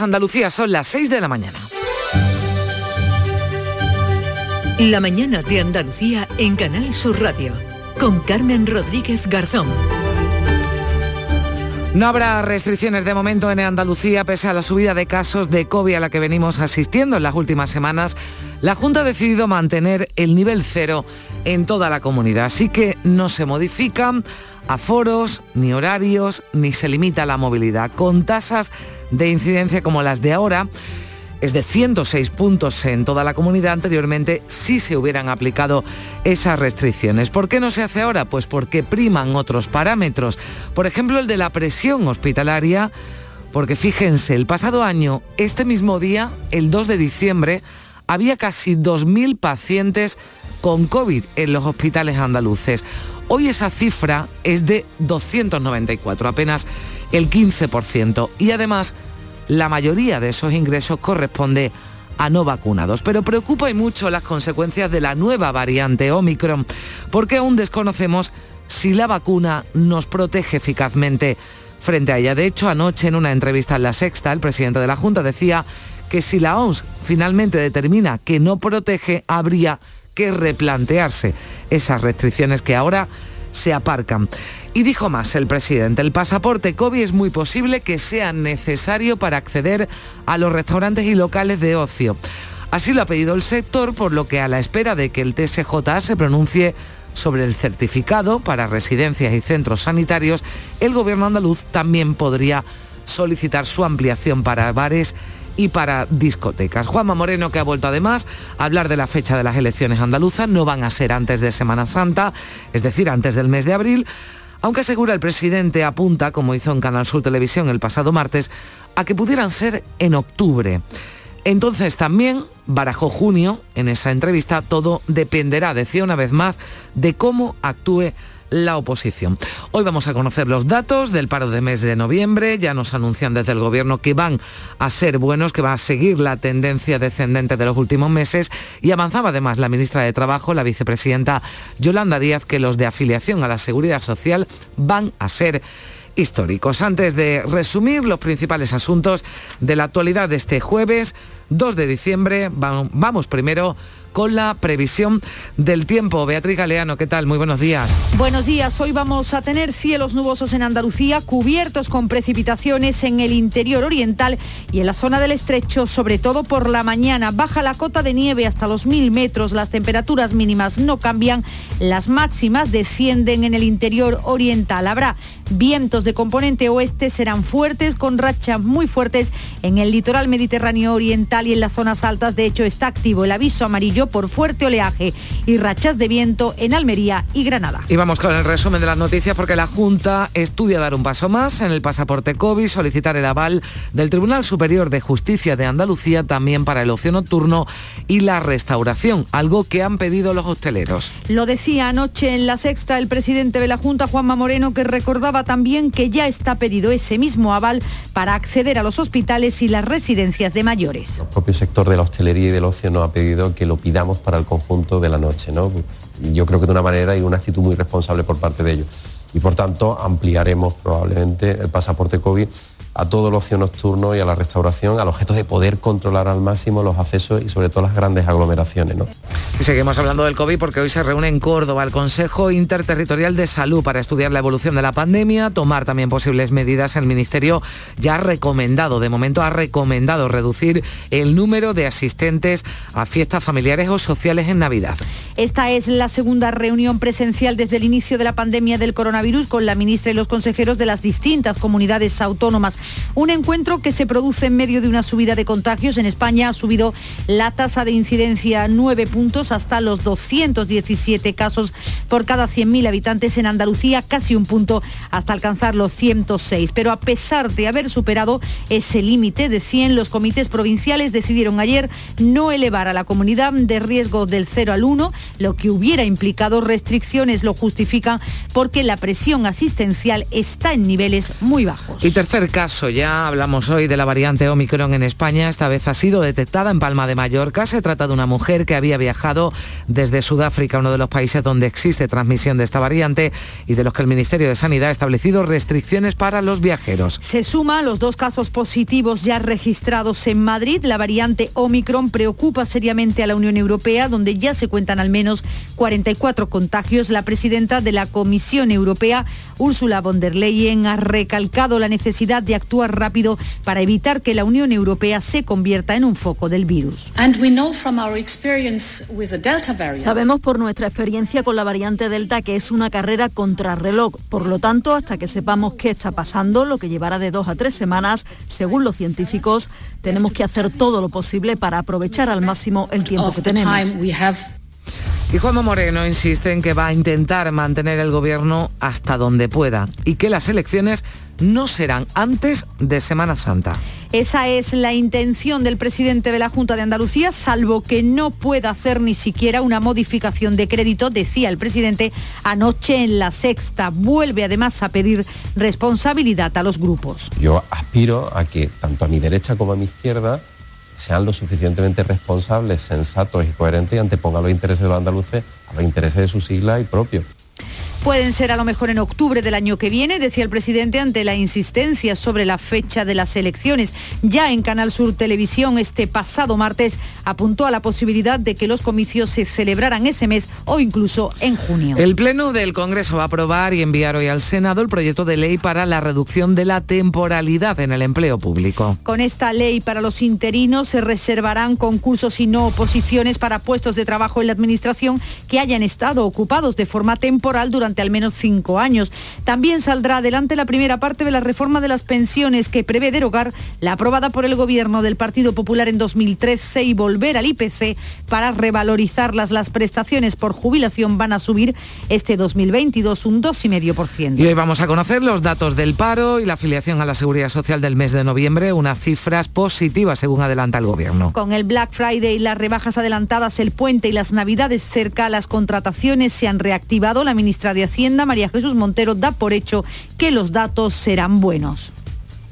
Andalucía son las 6 de la mañana. La mañana de Andalucía en Canal Sur Radio con Carmen Rodríguez Garzón. No habrá restricciones de momento en Andalucía pese a la subida de casos de COVID a la que venimos asistiendo en las últimas semanas. La Junta ha decidido mantener el nivel cero en toda la comunidad, así que no se modifican aforos, ni horarios, ni se limita la movilidad, con tasas de incidencia como las de ahora es de 106 puntos en toda la comunidad. Anteriormente sí se hubieran aplicado esas restricciones. ¿Por qué no se hace ahora? Pues porque priman otros parámetros. Por ejemplo, el de la presión hospitalaria. Porque fíjense, el pasado año, este mismo día, el 2 de diciembre, había casi 2.000 pacientes con COVID en los hospitales andaluces. Hoy esa cifra es de 294, apenas el 15%. Y además, la mayoría de esos ingresos corresponde a no vacunados. Pero preocupa y mucho las consecuencias de la nueva variante Omicron, porque aún desconocemos si la vacuna nos protege eficazmente frente a ella. De hecho, anoche en una entrevista en La Sexta, el presidente de la Junta decía que si la OMS finalmente determina que no protege, habría que replantearse esas restricciones que ahora se aparcan. Y dijo más el presidente, el pasaporte COVID es muy posible que sea necesario para acceder a los restaurantes y locales de ocio. Así lo ha pedido el sector, por lo que a la espera de que el TSJ se pronuncie sobre el certificado para residencias y centros sanitarios, el gobierno andaluz también podría solicitar su ampliación para bares y para discotecas. Juanma Moreno, que ha vuelto además a hablar de la fecha de las elecciones andaluzas, no van a ser antes de Semana Santa, es decir, antes del mes de abril, aunque asegura el presidente apunta, como hizo en Canal Sur Televisión el pasado martes, a que pudieran ser en octubre. Entonces también barajó junio en esa entrevista, todo dependerá, decía una vez más, de cómo actúe la oposición. Hoy vamos a conocer los datos del paro de mes de noviembre. Ya nos anuncian desde el Gobierno que van a ser buenos, que va a seguir la tendencia descendente de los últimos meses. Y avanzaba además la ministra de Trabajo, la vicepresidenta Yolanda Díaz, que los de afiliación a la Seguridad Social van a ser históricos. Antes de resumir los principales asuntos de la actualidad de este jueves 2 de diciembre, vamos primero con la previsión del tiempo. Beatriz Galeano, ¿qué tal? Muy buenos días. Buenos días. Hoy vamos a tener cielos nubosos en Andalucía, cubiertos con precipitaciones en el interior oriental y en la zona del estrecho, sobre todo por la mañana. Baja la cota de nieve hasta los mil metros, las temperaturas mínimas no cambian, las máximas descienden en el interior oriental. Habrá vientos de componente oeste, serán fuertes con rachas muy fuertes en el litoral mediterráneo oriental y en las zonas altas. De hecho, está activo el aviso amarillo por fuerte oleaje y rachas de viento en Almería y Granada. Y vamos con el resumen de las noticias porque la Junta estudia dar un paso más en el pasaporte COVID, solicitar el aval del Tribunal Superior de Justicia de Andalucía también para el ocio nocturno y la restauración, algo que han pedido los hosteleros. Lo decía anoche en la sexta el presidente de la Junta, Juanma Moreno, que recordaba también que ya está pedido ese mismo aval para acceder a los hospitales y las residencias de mayores. El propio sector de la hostelería y del ocio nos ha pedido que lo pidamos para el conjunto de la noche. ¿no? Yo creo que de una manera y una actitud muy responsable por parte de ellos. Y por tanto ampliaremos probablemente el pasaporte COVID a todo el ocio nocturno y a la restauración al objeto de poder controlar al máximo los accesos y sobre todo las grandes aglomeraciones. ¿no? Y seguimos hablando del COVID porque hoy se reúne en Córdoba el Consejo Interterritorial de Salud para estudiar la evolución de la pandemia, tomar también posibles medidas. El Ministerio ya ha recomendado, de momento ha recomendado reducir el número de asistentes a fiestas familiares o sociales en Navidad. Esta es la segunda reunión presencial desde el inicio de la pandemia del coronavirus con la ministra y los consejeros de las distintas comunidades autónomas. Un encuentro que se produce en medio de una subida de contagios. En España ha subido la tasa de incidencia 9 puntos hasta los 217 casos por cada 100.000 habitantes. En Andalucía casi un punto hasta alcanzar los 106. Pero a pesar de haber superado ese límite de 100, los comités provinciales decidieron ayer no elevar a la comunidad de riesgo del 0 al 1 lo que hubiera implicado restricciones. Lo justifican porque la presión asistencial está en niveles muy bajos. Ya hablamos hoy de la variante Omicron en España. Esta vez ha sido detectada en Palma de Mallorca. Se trata de una mujer que había viajado desde Sudáfrica, uno de los países donde existe transmisión de esta variante y de los que el Ministerio de Sanidad ha establecido restricciones para los viajeros. Se suma a los dos casos positivos ya registrados en Madrid. La variante Omicron preocupa seriamente a la Unión Europea, donde ya se cuentan al menos 44 contagios. La presidenta de la Comisión Europea, Ursula von der Leyen, ha recalcado la necesidad de actuar rápido para evitar que la Unión Europea se convierta en un foco del virus. Sabemos por nuestra experiencia con la variante Delta que es una carrera contrarreloj. Por lo tanto, hasta que sepamos qué está pasando, lo que llevará de dos a tres semanas, según los científicos, tenemos que hacer todo lo posible para aprovechar al máximo el tiempo que tenemos. Y Juanma Moreno insiste en que va a intentar mantener el gobierno hasta donde pueda y que las elecciones no serán antes de Semana Santa. Esa es la intención del presidente de la Junta de Andalucía, salvo que no pueda hacer ni siquiera una modificación de crédito, decía el presidente anoche en la sexta. Vuelve además a pedir responsabilidad a los grupos. Yo aspiro a que tanto a mi derecha como a mi izquierda sean lo suficientemente responsables, sensatos y coherentes y antepongan los intereses de los andaluces a los intereses de su sigla y propios. Pueden ser a lo mejor en octubre del año que viene, decía el presidente ante la insistencia sobre la fecha de las elecciones. Ya en Canal Sur Televisión este pasado martes apuntó a la posibilidad de que los comicios se celebraran ese mes o incluso en junio. El Pleno del Congreso va a aprobar y enviar hoy al Senado el proyecto de ley para la reducción de la temporalidad en el empleo público. Con esta ley para los interinos se reservarán concursos y no oposiciones para puestos de trabajo en la Administración que hayan estado ocupados de forma temporal durante al menos cinco años. También saldrá adelante la primera parte de la reforma de las pensiones que prevé derogar la aprobada por el Gobierno del Partido Popular en 2013 y volver al IPC para revalorizarlas. Las prestaciones por jubilación van a subir este 2022 un 2,5%. Y hoy vamos a conocer los datos del paro y la afiliación a la Seguridad Social del mes de noviembre, unas cifras positivas según adelanta el Gobierno. Con el Black Friday y las rebajas adelantadas, el puente y las navidades cerca, las contrataciones se han reactivado. La ministra de Hacienda, María Jesús Montero, da por hecho que los datos serán buenos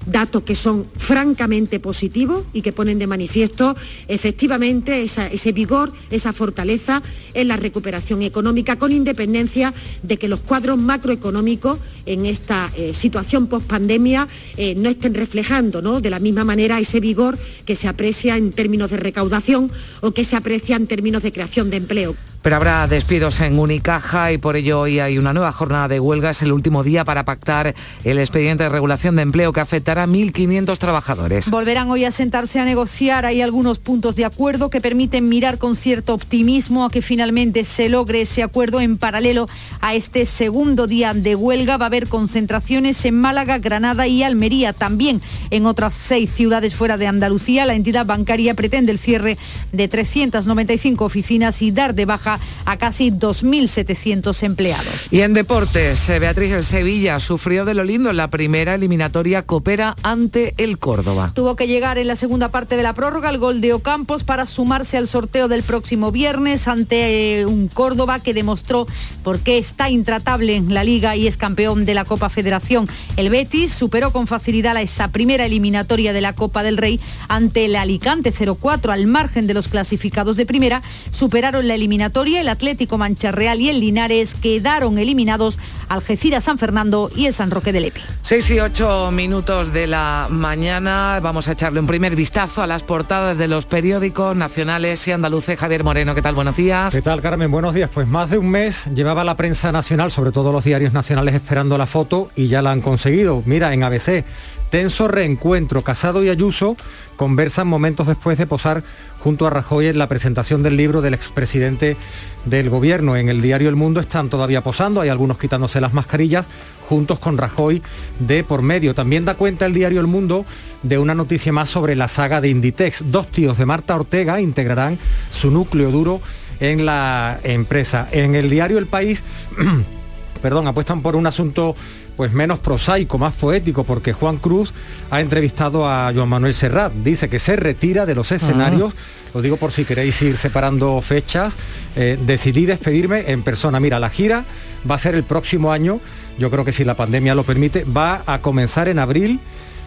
datos que son francamente positivos y que ponen de manifiesto efectivamente ese vigor, esa fortaleza en la recuperación económica, con independencia de que los cuadros macroeconómicos en esta eh, situación post-pandemia eh, no estén reflejando ¿no? de la misma manera ese vigor que se aprecia en términos de recaudación o que se aprecia en términos de creación de empleo. Pero habrá despidos en Unicaja y por ello hoy hay una nueva jornada de huelga. Es el último día para pactar el expediente de regulación de empleo que afectará a 1.500 trabajadores. Volverán hoy a sentarse a negociar. Hay algunos puntos de acuerdo que permiten mirar con cierto optimismo a que finalmente se logre ese acuerdo en paralelo a este segundo día de huelga. Va a haber concentraciones en Málaga, Granada y Almería. También en otras seis ciudades fuera de Andalucía. La entidad bancaria pretende el cierre de 395 oficinas y dar de baja a casi 2.700 empleados. Y en deportes, eh, Beatriz el Sevilla sufrió de lo lindo en la primera eliminatoria Coopera ante el Córdoba. Tuvo que llegar en la segunda parte de la prórroga el gol de Ocampos para sumarse al sorteo del próximo viernes ante eh, un Córdoba que demostró por qué está intratable en la liga y es campeón de la Copa Federación. El Betis superó con facilidad esa primera eliminatoria de la Copa del Rey ante el Alicante 0-4 al margen de los clasificados de primera, superaron la eliminatoria el Atlético Mancha Real y el Linares quedaron eliminados Algeciras San Fernando y el San Roque de Lepe. 6 y 8 minutos de la mañana. Vamos a echarle un primer vistazo a las portadas de los periódicos nacionales y andaluces. Javier Moreno, ¿qué tal? Buenos días. ¿Qué tal, Carmen? Buenos días. Pues más de un mes llevaba la prensa nacional, sobre todo los diarios nacionales, esperando la foto y ya la han conseguido. Mira, en ABC Tenso reencuentro. Casado y Ayuso conversan momentos después de posar junto a Rajoy en la presentación del libro del expresidente del gobierno. En el diario El Mundo están todavía posando, hay algunos quitándose las mascarillas, juntos con Rajoy de por medio. También da cuenta el diario El Mundo de una noticia más sobre la saga de Inditex. Dos tíos de Marta Ortega integrarán su núcleo duro en la empresa. En el diario El País perdón, apuestan por un asunto pues menos prosaico, más poético, porque Juan Cruz ha entrevistado a Joan Manuel Serrat. Dice que se retira de los escenarios, ah. lo digo por si queréis ir separando fechas. Eh, decidí despedirme en persona. Mira, la gira va a ser el próximo año, yo creo que si la pandemia lo permite, va a comenzar en abril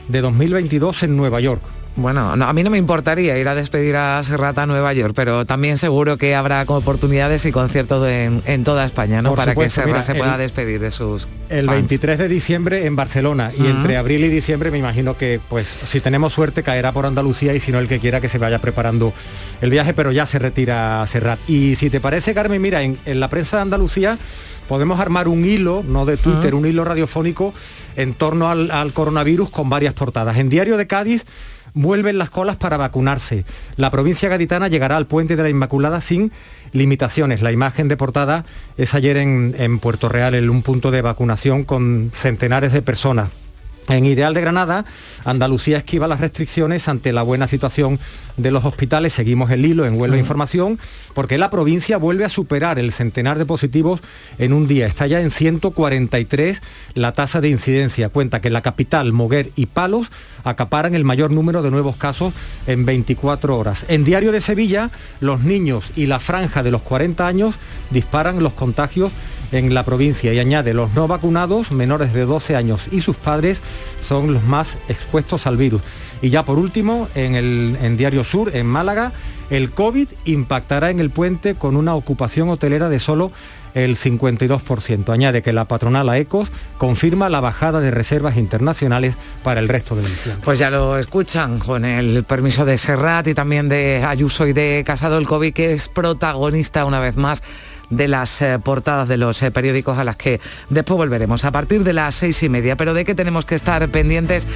de 2022 en Nueva York. Bueno, a mí no me importaría ir a despedir a Serrata a Nueva York, pero también seguro que habrá oportunidades y conciertos en, toda España, ¿no? Para que Serrata se pueda despedir de sus. El 23 de diciembre en Barcelona y entre abril y diciembre me imagino que, pues, si tenemos suerte caerá por Andalucía y si no el que quiera que se vaya preparando el viaje, pero ya se retira Serrat. Y si te parece, Carmen, mira, en, la prensa de Andalucía podemos armar un hilo, no de Twitter, un hilo radiofónico en torno al, al coronavirus con varias portadas. En Diario de Cádiz vuelven las colas para vacunarse. La provincia gaditana llegará al puente de la Inmaculada sin limitaciones. La imagen de portada es ayer en, en Puerto Real, en un punto de vacunación con centenares de personas. En Ideal de Granada, Andalucía esquiva las restricciones ante la buena situación de los hospitales. Seguimos el hilo en Huelva Información, porque la provincia vuelve a superar el centenar de positivos en un día. Está ya en 143 la tasa de incidencia. Cuenta que la capital, Moguer y Palos acaparan el mayor número de nuevos casos en 24 horas. En Diario de Sevilla, los niños y la franja de los 40 años disparan los contagios en la provincia y añade los no vacunados menores de 12 años y sus padres son los más expuestos al virus. Y ya por último, en el en Diario Sur, en Málaga, el COVID impactará en el puente con una ocupación hotelera de solo el 52%. Añade que la patronal AECOS confirma la bajada de reservas internacionales para el resto de diciembre. Pues ya lo escuchan con el permiso de Serrat y también de Ayuso y de Casado el COVID, que es protagonista una vez más de las eh, portadas de los eh, periódicos a las que después volveremos a partir de las seis y media. Pero de qué tenemos que estar pendientes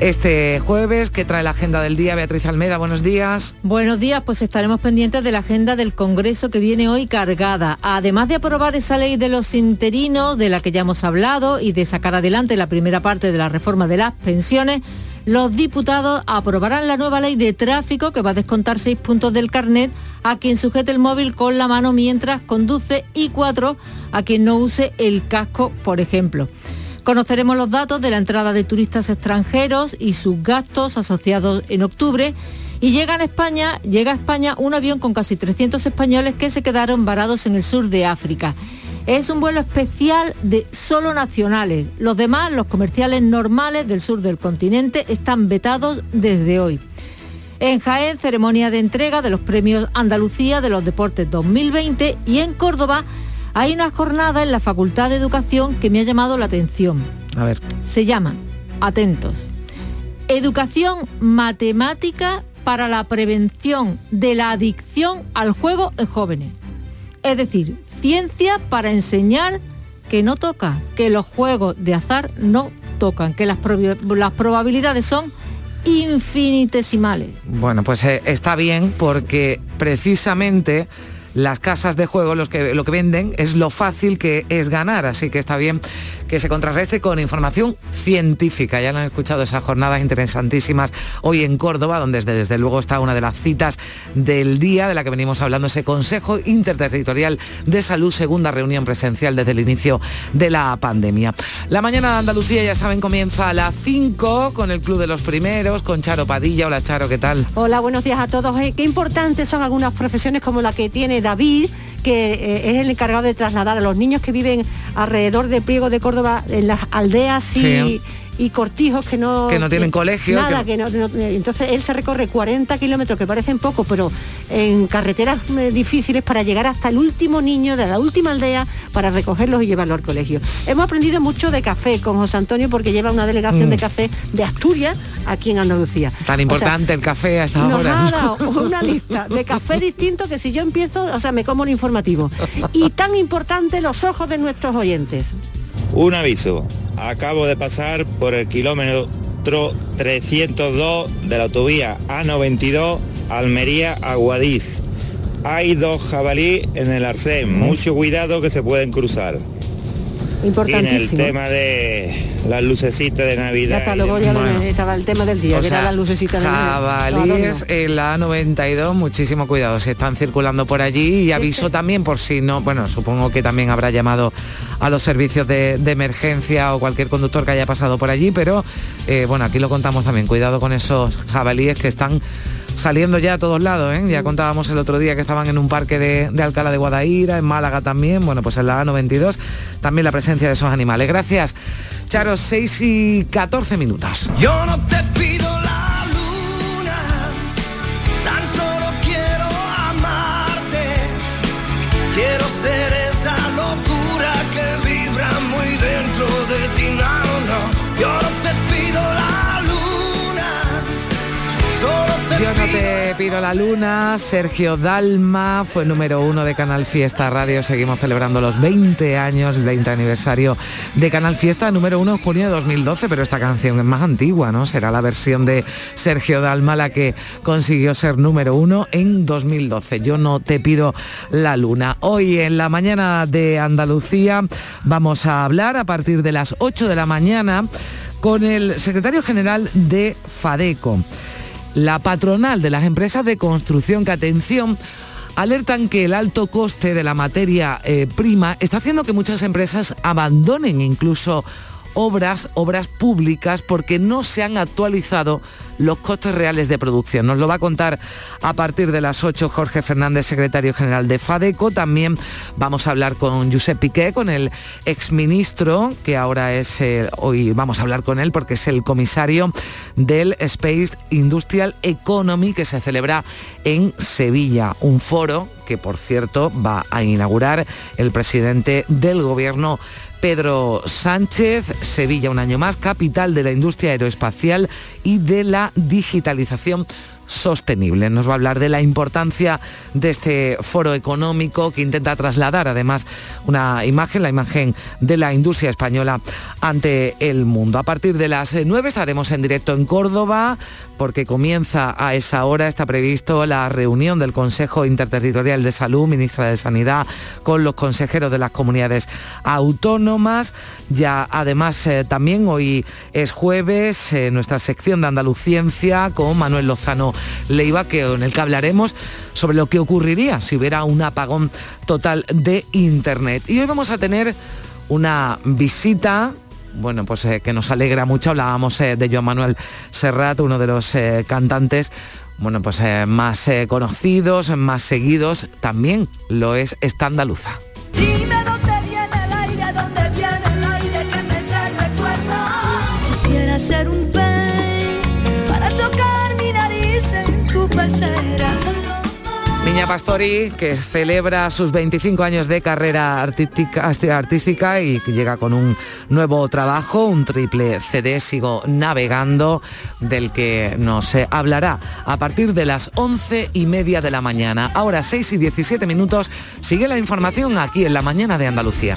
este jueves, que trae la agenda del día. Beatriz Almeda, buenos días. Buenos días, pues estaremos pendientes de la agenda del Congreso que viene hoy cargada. Además de aprobar esa ley de los interinos, de la que ya hemos hablado, y de sacar adelante la primera parte de la reforma de las pensiones, los diputados aprobarán la nueva ley de tráfico que va a descontar seis puntos del carnet a quien sujete el móvil con la mano mientras conduce y cuatro a quien no use el casco, por ejemplo. Conoceremos los datos de la entrada de turistas extranjeros y sus gastos asociados en octubre. Y llega a España, llega a España un avión con casi 300 españoles que se quedaron varados en el sur de África. Es un vuelo especial de solo nacionales. Los demás, los comerciales normales del sur del continente, están vetados desde hoy. En Jaén, ceremonia de entrega de los premios Andalucía de los Deportes 2020 y en Córdoba hay una jornada en la Facultad de Educación que me ha llamado la atención. A ver. Se llama, atentos, Educación Matemática para la Prevención de la Adicción al Juego en Jóvenes. Es decir, ciencia para enseñar que no toca, que los juegos de azar no tocan, que las, las probabilidades son infinitesimales. Bueno, pues eh, está bien porque precisamente las casas de juego los que, lo que venden es lo fácil que es ganar, así que está bien que se contrarreste con información científica. Ya lo han escuchado esas jornadas interesantísimas hoy en Córdoba, donde desde, desde luego está una de las citas del día de la que venimos hablando, ese Consejo Interterritorial de Salud, segunda reunión presencial desde el inicio de la pandemia. La mañana de Andalucía, ya saben, comienza a las 5 con el Club de los Primeros, con Charo Padilla. Hola Charo, ¿qué tal? Hola, buenos días a todos. Eh, qué importantes son algunas profesiones como la que tiene David, que eh, es el encargado de trasladar a los niños que viven alrededor de Priego de Córdoba, en las aldeas y, y cortijos que no... Que no tienen colegio. Nada, que, no, Entonces él se recorre 40 kilómetros, que parecen poco, pero en carreteras eh, difíciles para llegar hasta el último niño de la última aldea para recogerlos y llevarlos al colegio. Hemos aprendido mucho de café con José Antonio porque lleva una delegación de mm. café de Asturias aquí en Andalucía. Tan importante el café a esta nos hora. Ha dado una lista de café distinto que si yo empiezo, o sea, me como un informativo. Y tan importante los ojos de nuestros oyentes. Un aviso, acabo de pasar por el kilómetro 302 de la autovía A92 Almería-Aguadís. Hay dos jabalí en el arcén, mucho cuidado que se pueden cruzar. Tiene el tema de las lucecitas de Navidad. Ya está, y luego ya demás. lo- estaba el tema del día, O que sea, era las lucecitas de jabalíes en la A92, muchísimo cuidado, se están circulando por allí y aviso también por si no, bueno, supongo que también habrá llamado a los servicios de, de emergencia o cualquier conductor que haya pasado por allí, pero eh, bueno, aquí lo contamos también, cuidado con esos jabalíes que están saliendo ya a todos lados, ¿eh? ya contábamos el otro día que estaban en un parque de, de Alcalá de Guadaira, en Málaga también, bueno, pues en la A92 también la presencia de esos animales. Gracias, Charo, 6 y 14 minutos. Yo no te pido Yo no te pido la luna, Sergio Dalma fue número uno de Canal Fiesta Radio, seguimos celebrando los 20 años, el 20 aniversario de Canal Fiesta, número uno en junio de 2012, pero esta canción es más antigua, ¿no? Será la versión de Sergio Dalma la que consiguió ser número uno en 2012. Yo no te pido la luna. Hoy en la mañana de Andalucía vamos a hablar a partir de las 8 de la mañana con el secretario general de FADECO. La patronal de las empresas de construcción que, atención, alertan que el alto coste de la materia eh, prima está haciendo que muchas empresas abandonen incluso obras, obras públicas, porque no se han actualizado los costes reales de producción. Nos lo va a contar a partir de las 8 Jorge Fernández, secretario general de FADECO. También vamos a hablar con Josep Piqué, con el exministro, que ahora es, hoy vamos a hablar con él porque es el comisario del Space Industrial Economy que se celebra en Sevilla, un foro que por cierto va a inaugurar el presidente del gobierno Pedro Sánchez, Sevilla un año más, capital de la industria aeroespacial y de la digitalización sostenible. Nos va a hablar de la importancia de este foro económico que intenta trasladar además una imagen, la imagen de la industria española ante el mundo. A partir de las 9 estaremos en directo en Córdoba porque comienza a esa hora, está previsto la reunión del Consejo Interterritorial de Salud, ministra de Sanidad, con los consejeros de las comunidades autónomas. Ya además eh, también hoy es jueves, eh, nuestra sección de Andaluciencia con Manuel Lozano Leiva, que, en el que hablaremos sobre lo que ocurriría si hubiera un apagón total de Internet. Y hoy vamos a tener una visita bueno, pues eh, que nos alegra mucho. Hablábamos eh, de Joan Manuel Serrat, uno de los eh, cantantes, bueno, pues eh, más conocidos, más seguidos. También lo es esta andaluza. Niña Pastori, que celebra sus 25 años de carrera artística, artística y que llega con un nuevo trabajo, un triple CD, Sigo Navegando, del que nos hablará a partir de las 11 y media de la mañana. Ahora 6 y 17 minutos, sigue la información aquí en la mañana de Andalucía.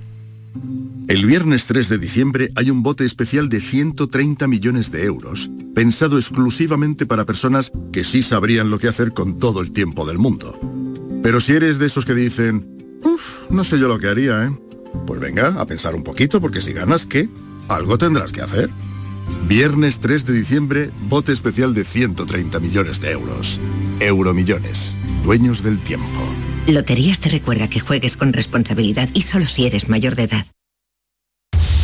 El viernes 3 de diciembre hay un bote especial de 130 millones de euros, pensado exclusivamente para personas que sí sabrían lo que hacer con todo el tiempo del mundo. Pero si eres de esos que dicen, uff, no sé yo lo que haría, ¿eh? Pues venga, a pensar un poquito, porque si ganas, ¿qué? Algo tendrás que hacer. Viernes 3 de diciembre, bote especial de 130 millones de euros. Euromillones, dueños del tiempo. Loterías te recuerda que juegues con responsabilidad y solo si eres mayor de edad.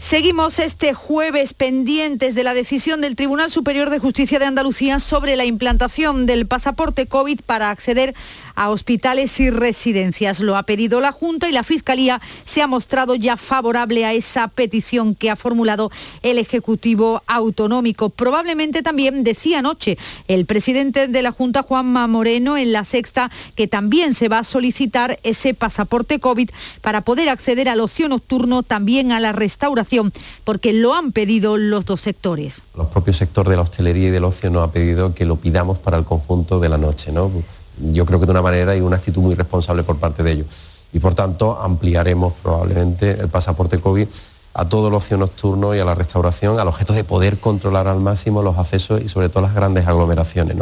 Seguimos este jueves pendientes de la decisión del Tribunal Superior de Justicia de Andalucía sobre la implantación del pasaporte COVID para acceder a hospitales y residencias. Lo ha pedido la Junta y la Fiscalía se ha mostrado ya favorable a esa petición que ha formulado el Ejecutivo Autonómico. Probablemente también decía anoche el presidente de la Junta, Juanma Moreno, en la sexta, que también se va a solicitar ese pasaporte COVID para poder acceder al ocio nocturno, también a la restauración, porque lo han pedido los dos sectores. Los propios sectores de la hostelería y del ocio nos ha pedido que lo pidamos para el conjunto de la noche, ¿no? yo creo que de una manera y una actitud muy responsable por parte de ellos. Y por tanto ampliaremos probablemente el pasaporte COVID a todo el ocio nocturno y a la restauración al objeto de poder controlar al máximo los accesos y sobre todo las grandes aglomeraciones.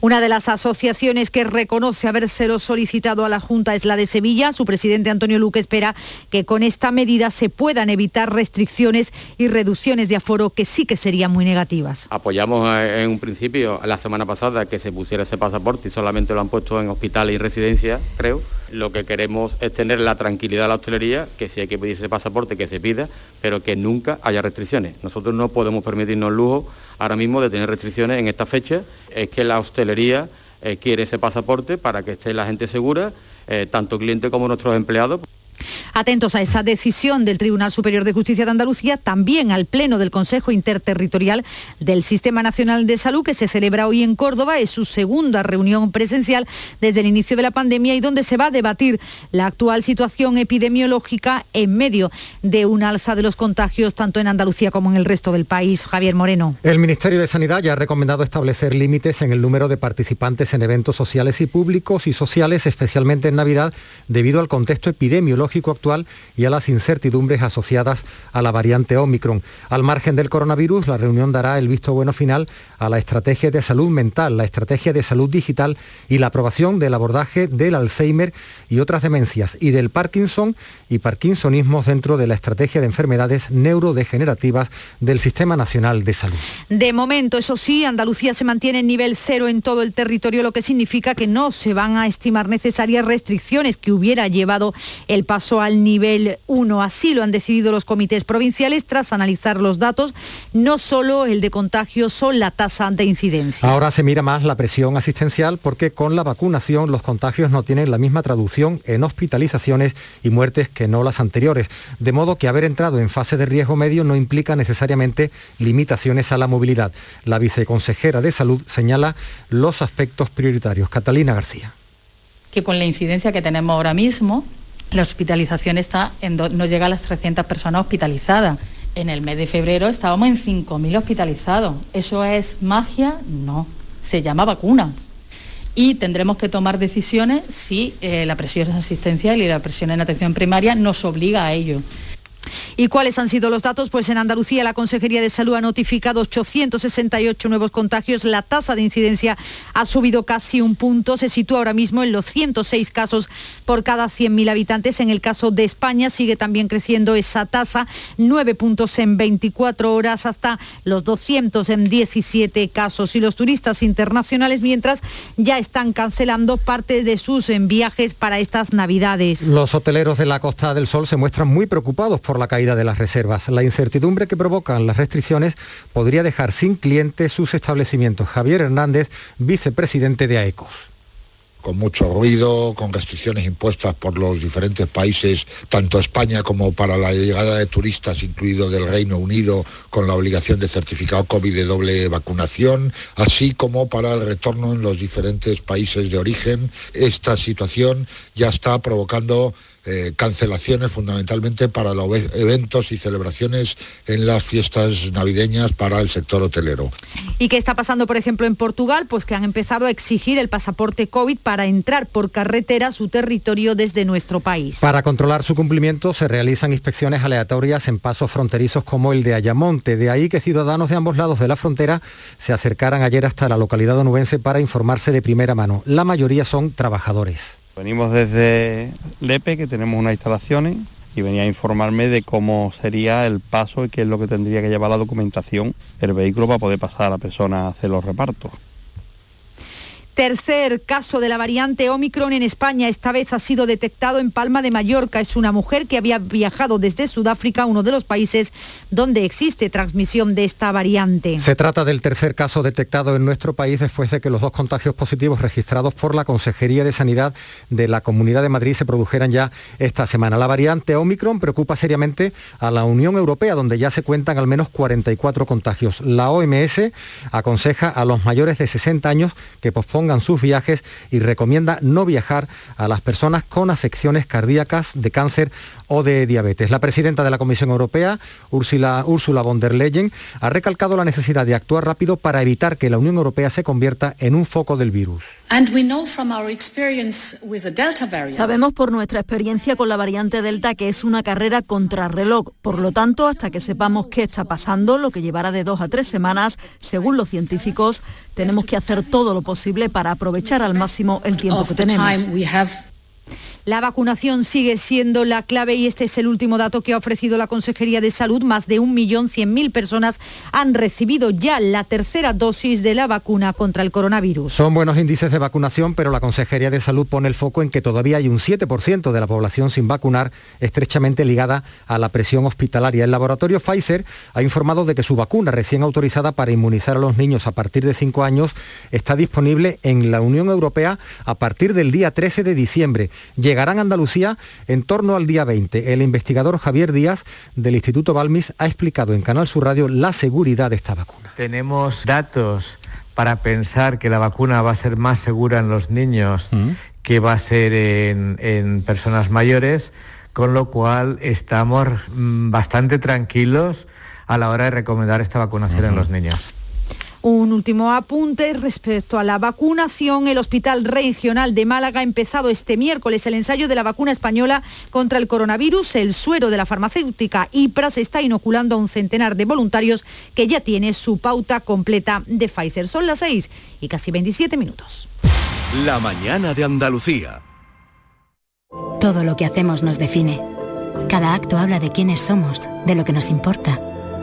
Una de las asociaciones que reconoce habérselo solicitado a la Junta es la de Sevilla. Su presidente Antonio Luque espera que con esta medida se puedan evitar restricciones y reducciones de aforo que sí que serían muy negativas. Apoyamos eh, en un principio la semana pasada que se pusiera ese pasaporte y solamente lo han puesto en hospitales y residencias, creo. Lo que queremos es tener la tranquilidad de la hostelería, que si hay que pedir ese pasaporte, que se pida, pero que nunca haya restricciones. Nosotros no podemos permitirnos el lujo ahora mismo de tener restricciones en esta fecha. Es que la hostelería eh, quiere ese pasaporte para que esté la gente segura, eh, tanto cliente como nuestros empleados. Atentos a esa decisión del Tribunal Superior de Justicia de Andalucía, también al Pleno del Consejo Interterritorial del Sistema Nacional de Salud, que se celebra hoy en Córdoba. Es su segunda reunión presencial desde el inicio de la pandemia y donde se va a debatir la actual situación epidemiológica en medio de un alza de los contagios tanto en Andalucía como en el resto del país. Javier Moreno. El Ministerio de Sanidad ya ha recomendado establecer límites en el número de participantes en eventos sociales y públicos y sociales, especialmente en Navidad, debido al contexto epidemiológico actual y a las incertidumbres asociadas a la variante Omicron. Al margen del coronavirus, la reunión dará el visto bueno final a la estrategia de salud mental, la estrategia de salud digital y la aprobación del abordaje del Alzheimer y otras demencias y del Parkinson y Parkinsonismo dentro de la estrategia de enfermedades neurodegenerativas del Sistema Nacional de Salud. De momento, eso sí, Andalucía se mantiene en nivel cero en todo el territorio, lo que significa que no se van a estimar necesarias restricciones que hubiera llevado el paso al nivel 1. Así lo han decidido los comités provinciales tras analizar los datos, no solo el de contagios, son la tasa de incidencia. Ahora se mira más la presión asistencial porque con la vacunación los contagios no tienen la misma traducción en hospitalizaciones y muertes que no las anteriores. De modo que haber entrado en fase de riesgo medio no implica necesariamente limitaciones a la movilidad. La viceconsejera de salud señala los aspectos prioritarios. Catalina García. Que con la incidencia que tenemos ahora mismo, la hospitalización está en no llega a las 300 personas hospitalizadas. En el mes de febrero estábamos en 5.000 hospitalizados. ¿Eso es magia? No, se llama vacuna. Y tendremos que tomar decisiones si eh, la presión asistencial y la presión en atención primaria nos obliga a ello. ¿Y cuáles han sido los datos? Pues en Andalucía la Consejería de Salud ha notificado 868 nuevos contagios. La tasa de incidencia ha subido casi un punto. Se sitúa ahora mismo en los 106 casos por cada 100.000 habitantes. En el caso de España sigue también creciendo esa tasa, 9 puntos en 24 horas hasta los 217 casos. Y los turistas internacionales, mientras ya están cancelando parte de sus viajes para estas Navidades. Los hoteleros de la Costa del Sol se muestran muy preocupados por la caída de las reservas. La incertidumbre que provocan las restricciones podría dejar sin clientes sus establecimientos. Javier Hernández, vicepresidente de AECOS con mucho ruido, con restricciones impuestas por los diferentes países, tanto España como para la llegada de turistas, incluido del Reino Unido, con la obligación de certificado COVID de doble vacunación, así como para el retorno en los diferentes países de origen. Esta situación ya está provocando eh, cancelaciones fundamentalmente para los eventos y celebraciones en las fiestas navideñas para el sector hotelero. ¿Y qué está pasando, por ejemplo, en Portugal? Pues que han empezado a exigir el pasaporte COVID para entrar por carretera a su territorio desde nuestro país. Para controlar su cumplimiento se realizan inspecciones aleatorias en pasos fronterizos como el de Ayamonte. De ahí que ciudadanos de ambos lados de la frontera se acercaran ayer hasta la localidad onubense para informarse de primera mano. La mayoría son trabajadores. Venimos desde Lepe, que tenemos unas instalaciones, y venía a informarme de cómo sería el paso y qué es lo que tendría que llevar la documentación el vehículo para poder pasar a la persona a hacer los repartos. Tercer caso de la variante Omicron en España. Esta vez ha sido detectado en Palma de Mallorca. Es una mujer que había viajado desde Sudáfrica, uno de los países donde existe transmisión de esta variante. Se trata del tercer caso detectado en nuestro país después de que los dos contagios positivos registrados por la Consejería de Sanidad de la Comunidad de Madrid se produjeran ya esta semana. La variante Omicron preocupa seriamente a la Unión Europea, donde ya se cuentan al menos 44 contagios. La OMS aconseja a los mayores de 60 años que pospongan sus viajes y recomienda no viajar a las personas con afecciones cardíacas, de cáncer o de diabetes. La presidenta de la Comisión Europea, Ursula, Ursula von der Leyen, ha recalcado la necesidad de actuar rápido para evitar que la Unión Europea se convierta en un foco del virus. Sabemos por nuestra experiencia con la variante Delta que es una carrera contrarreloj. Por lo tanto, hasta que sepamos qué está pasando, lo que llevará de dos a tres semanas, según los científicos, tenemos que hacer todo lo posible para aprovechar al máximo el tiempo que tenemos. La vacunación sigue siendo la clave y este es el último dato que ha ofrecido la Consejería de Salud. Más de 1.100.000 personas han recibido ya la tercera dosis de la vacuna contra el coronavirus. Son buenos índices de vacunación, pero la Consejería de Salud pone el foco en que todavía hay un 7% de la población sin vacunar, estrechamente ligada a la presión hospitalaria. El laboratorio Pfizer ha informado de que su vacuna recién autorizada para inmunizar a los niños a partir de 5 años está disponible en la Unión Europea a partir del día 13 de diciembre llegarán a Andalucía en torno al día 20. El investigador Javier Díaz del Instituto Balmis ha explicado en Canal Sur Radio la seguridad de esta vacuna. Tenemos datos para pensar que la vacuna va a ser más segura en los niños mm. que va a ser en, personas mayores, con lo cual estamos mm, bastante tranquilos a la hora de recomendar esta vacunación en los niños. Un último apunte respecto a la vacunación. El Hospital Regional de Málaga ha empezado este miércoles el ensayo de la vacuna española contra el coronavirus. El suero de la farmacéutica IPRA se está inoculando a un centenar de voluntarios que ya tiene su pauta completa de Pfizer. Son las 6 y casi 27 minutos. La mañana de Andalucía. Todo lo que hacemos nos define. Cada acto habla de quiénes somos, de lo que nos importa.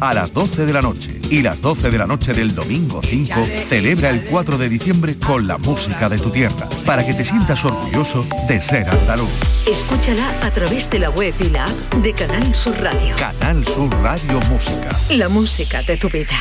a las 12 de la noche y las 12 de la noche del domingo 5 celebra el 4 de diciembre con la música de tu tierra, para que te sientas orgulloso de ser andaluz. Escúchala a través de la web y la app de Canal Sur Radio. Canal Sur Radio Música. La música de tu vida.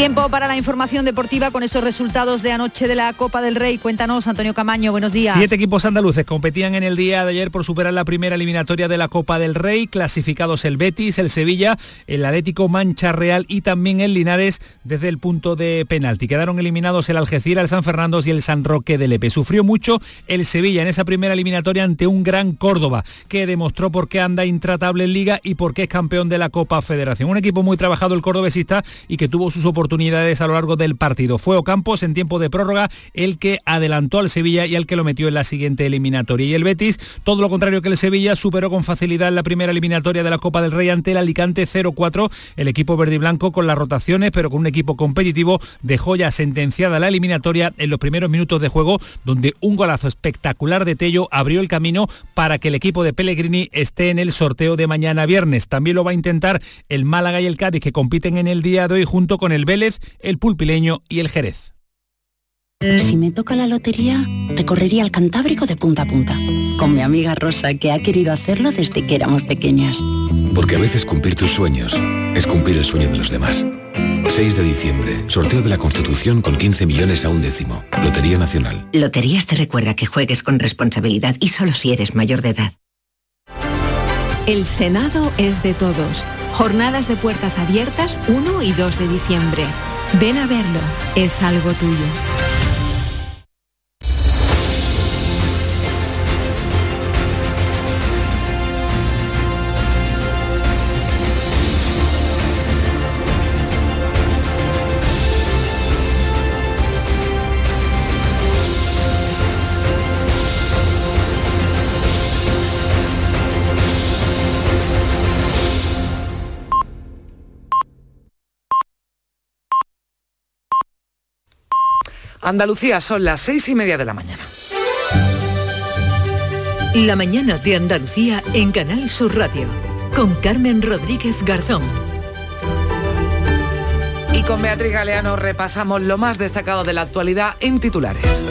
Tiempo para la información deportiva con esos resultados de anoche de la Copa del Rey. Cuéntanos, Antonio Camaño, buenos días. Siete equipos andaluces competían en el día de ayer por superar la primera eliminatoria de la Copa del Rey, clasificados el Betis, el Sevilla, el Atlético Mancha Real y también el Linares desde el punto de penalti. Quedaron eliminados el Algeciras, el San Fernando y el San Roque de Lepe. Sufrió mucho el Sevilla en esa primera eliminatoria ante un gran Córdoba, que demostró por qué anda intratable en Liga y por qué es campeón de la Copa Federación. Un equipo muy trabajado el cordobesista y que tuvo sus oportunidades oportunidades a lo largo del partido. Fue Ocampos en tiempo de prórroga el que adelantó al Sevilla y al que lo metió en la siguiente eliminatoria. Y el Betis, todo lo contrario que el Sevilla, superó con facilidad la primera eliminatoria de la Copa del Rey ante el Alicante 0-4. El equipo verde y blanco con las rotaciones, pero con un equipo competitivo, dejó ya sentenciada la eliminatoria en los primeros minutos de juego, donde un golazo espectacular de Tello abrió el camino para que el equipo de Pellegrini esté en el sorteo de mañana viernes. También lo va a intentar el Málaga y el Cádiz que compiten en el día de hoy junto con el Vélez, el Pulpileño y el Jerez. Si me toca la lotería, recorrería el Cantábrico de punta a punta, con mi amiga Rosa, que ha querido hacerlo desde que éramos pequeñas. Porque a veces cumplir tus sueños es cumplir el sueño de los demás. 6 de diciembre, sorteo de la Constitución con 15 millones a un décimo. Lotería Nacional. Loterías te recuerda que juegues con responsabilidad y solo si eres mayor de edad. El Senado es de todos. Jornadas de puertas abiertas 1 y 2 de diciembre. Ven a verlo, es algo tuyo. Andalucía son las seis y media de la mañana. La mañana de Andalucía en Canal Sur Radio con Carmen Rodríguez Garzón. Y con Beatriz Galeano repasamos lo más destacado de la actualidad en titulares.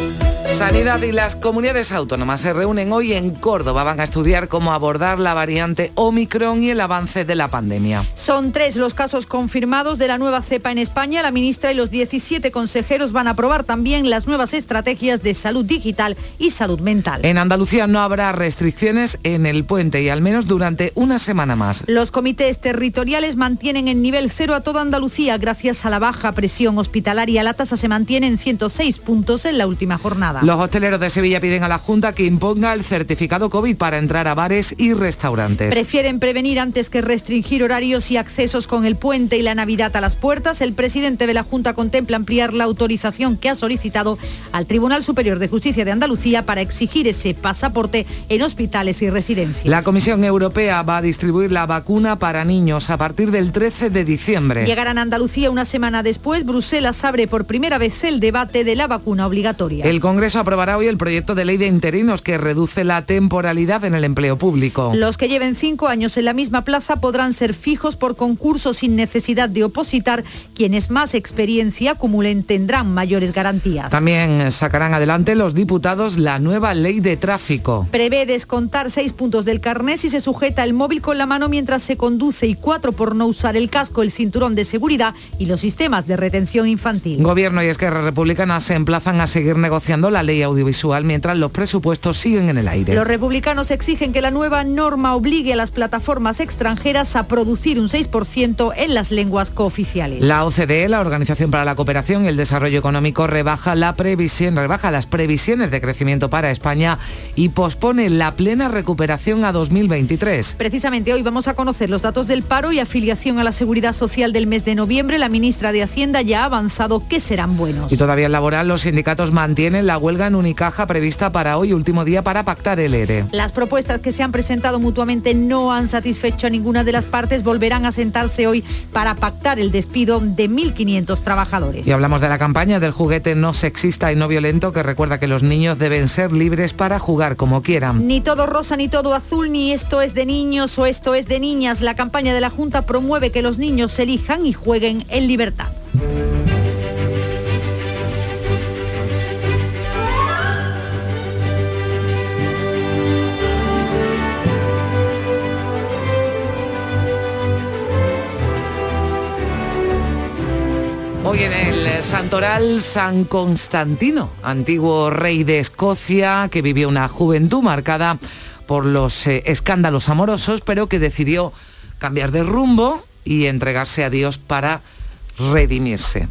Sanidad y las comunidades autónomas se reúnen hoy en Córdoba. Van a estudiar cómo abordar la variante Omicron y el avance de la pandemia. Son tres los casos confirmados de la nueva cepa en España. La ministra y los 17 consejeros van a aprobar también las nuevas estrategias de salud digital y salud mental. En Andalucía no habrá restricciones en el puente y al menos durante una semana más. Los comités territoriales mantienen en nivel cero a toda Andalucía gracias a la baja presión hospitalaria. La tasa se mantiene en 106 puntos en la última jornada. Los hosteleros de Sevilla piden a la Junta que imponga el certificado COVID para entrar a bares y restaurantes. Prefieren prevenir antes que restringir horarios y accesos con el puente y la Navidad a las puertas. El presidente de la Junta contempla ampliar la autorización que ha solicitado al Tribunal Superior de Justicia de Andalucía para exigir ese pasaporte en hospitales y residencias. La Comisión Europea va a distribuir la vacuna para niños a partir del 13 de diciembre. Llegarán a Andalucía una semana después. Bruselas abre por primera vez el debate de la vacuna obligatoria. El Congreso aprobará hoy el proyecto de ley de interinos que reduce la temporalidad en el empleo público. Los que lleven cinco años en la misma plaza podrán ser fijos por concurso sin necesidad de opositar. Quienes más experiencia acumulen tendrán mayores garantías. También sacarán adelante los diputados la nueva ley de tráfico. Prevé descontar seis puntos del carné si se sujeta el móvil con la mano mientras se conduce y cuatro por no usar el casco, el cinturón de seguridad y los sistemas de retención infantil. Gobierno y Esquerra Republicana se emplazan a seguir negociando la ley audiovisual mientras los presupuestos siguen en el aire. Los republicanos exigen que la nueva norma obligue a las plataformas extranjeras a producir un 6% en las lenguas cooficiales. La OCDE, la Organización para la Cooperación y el Desarrollo Económico, rebaja la previsión, rebaja las previsiones de crecimiento para España y pospone la plena recuperación a 2023. Precisamente hoy vamos a conocer los datos del paro y afiliación a la Seguridad Social del mes de noviembre. La ministra de Hacienda ya ha avanzado que serán buenos. Y todavía en laboral los sindicatos mantienen la huelga en Unicaja prevista para hoy, último día para pactar el ERE. Las propuestas que se han presentado mutuamente no han satisfecho a ninguna de las partes. Volverán a sentarse hoy para pactar el despido de 1.500 trabajadores. Y hablamos de la campaña del juguete no sexista y no violento que recuerda que los niños deben ser libres para jugar como quieran. Ni todo rosa ni todo azul, ni esto es de niños o esto es de niñas. La campaña de la Junta promueve que los niños se elijan y jueguen en libertad. Hoy en el Santoral San Constantino, antiguo rey de Escocia que vivió una juventud marcada por los eh, escándalos amorosos, pero que decidió cambiar de rumbo y entregarse a Dios para redimirse.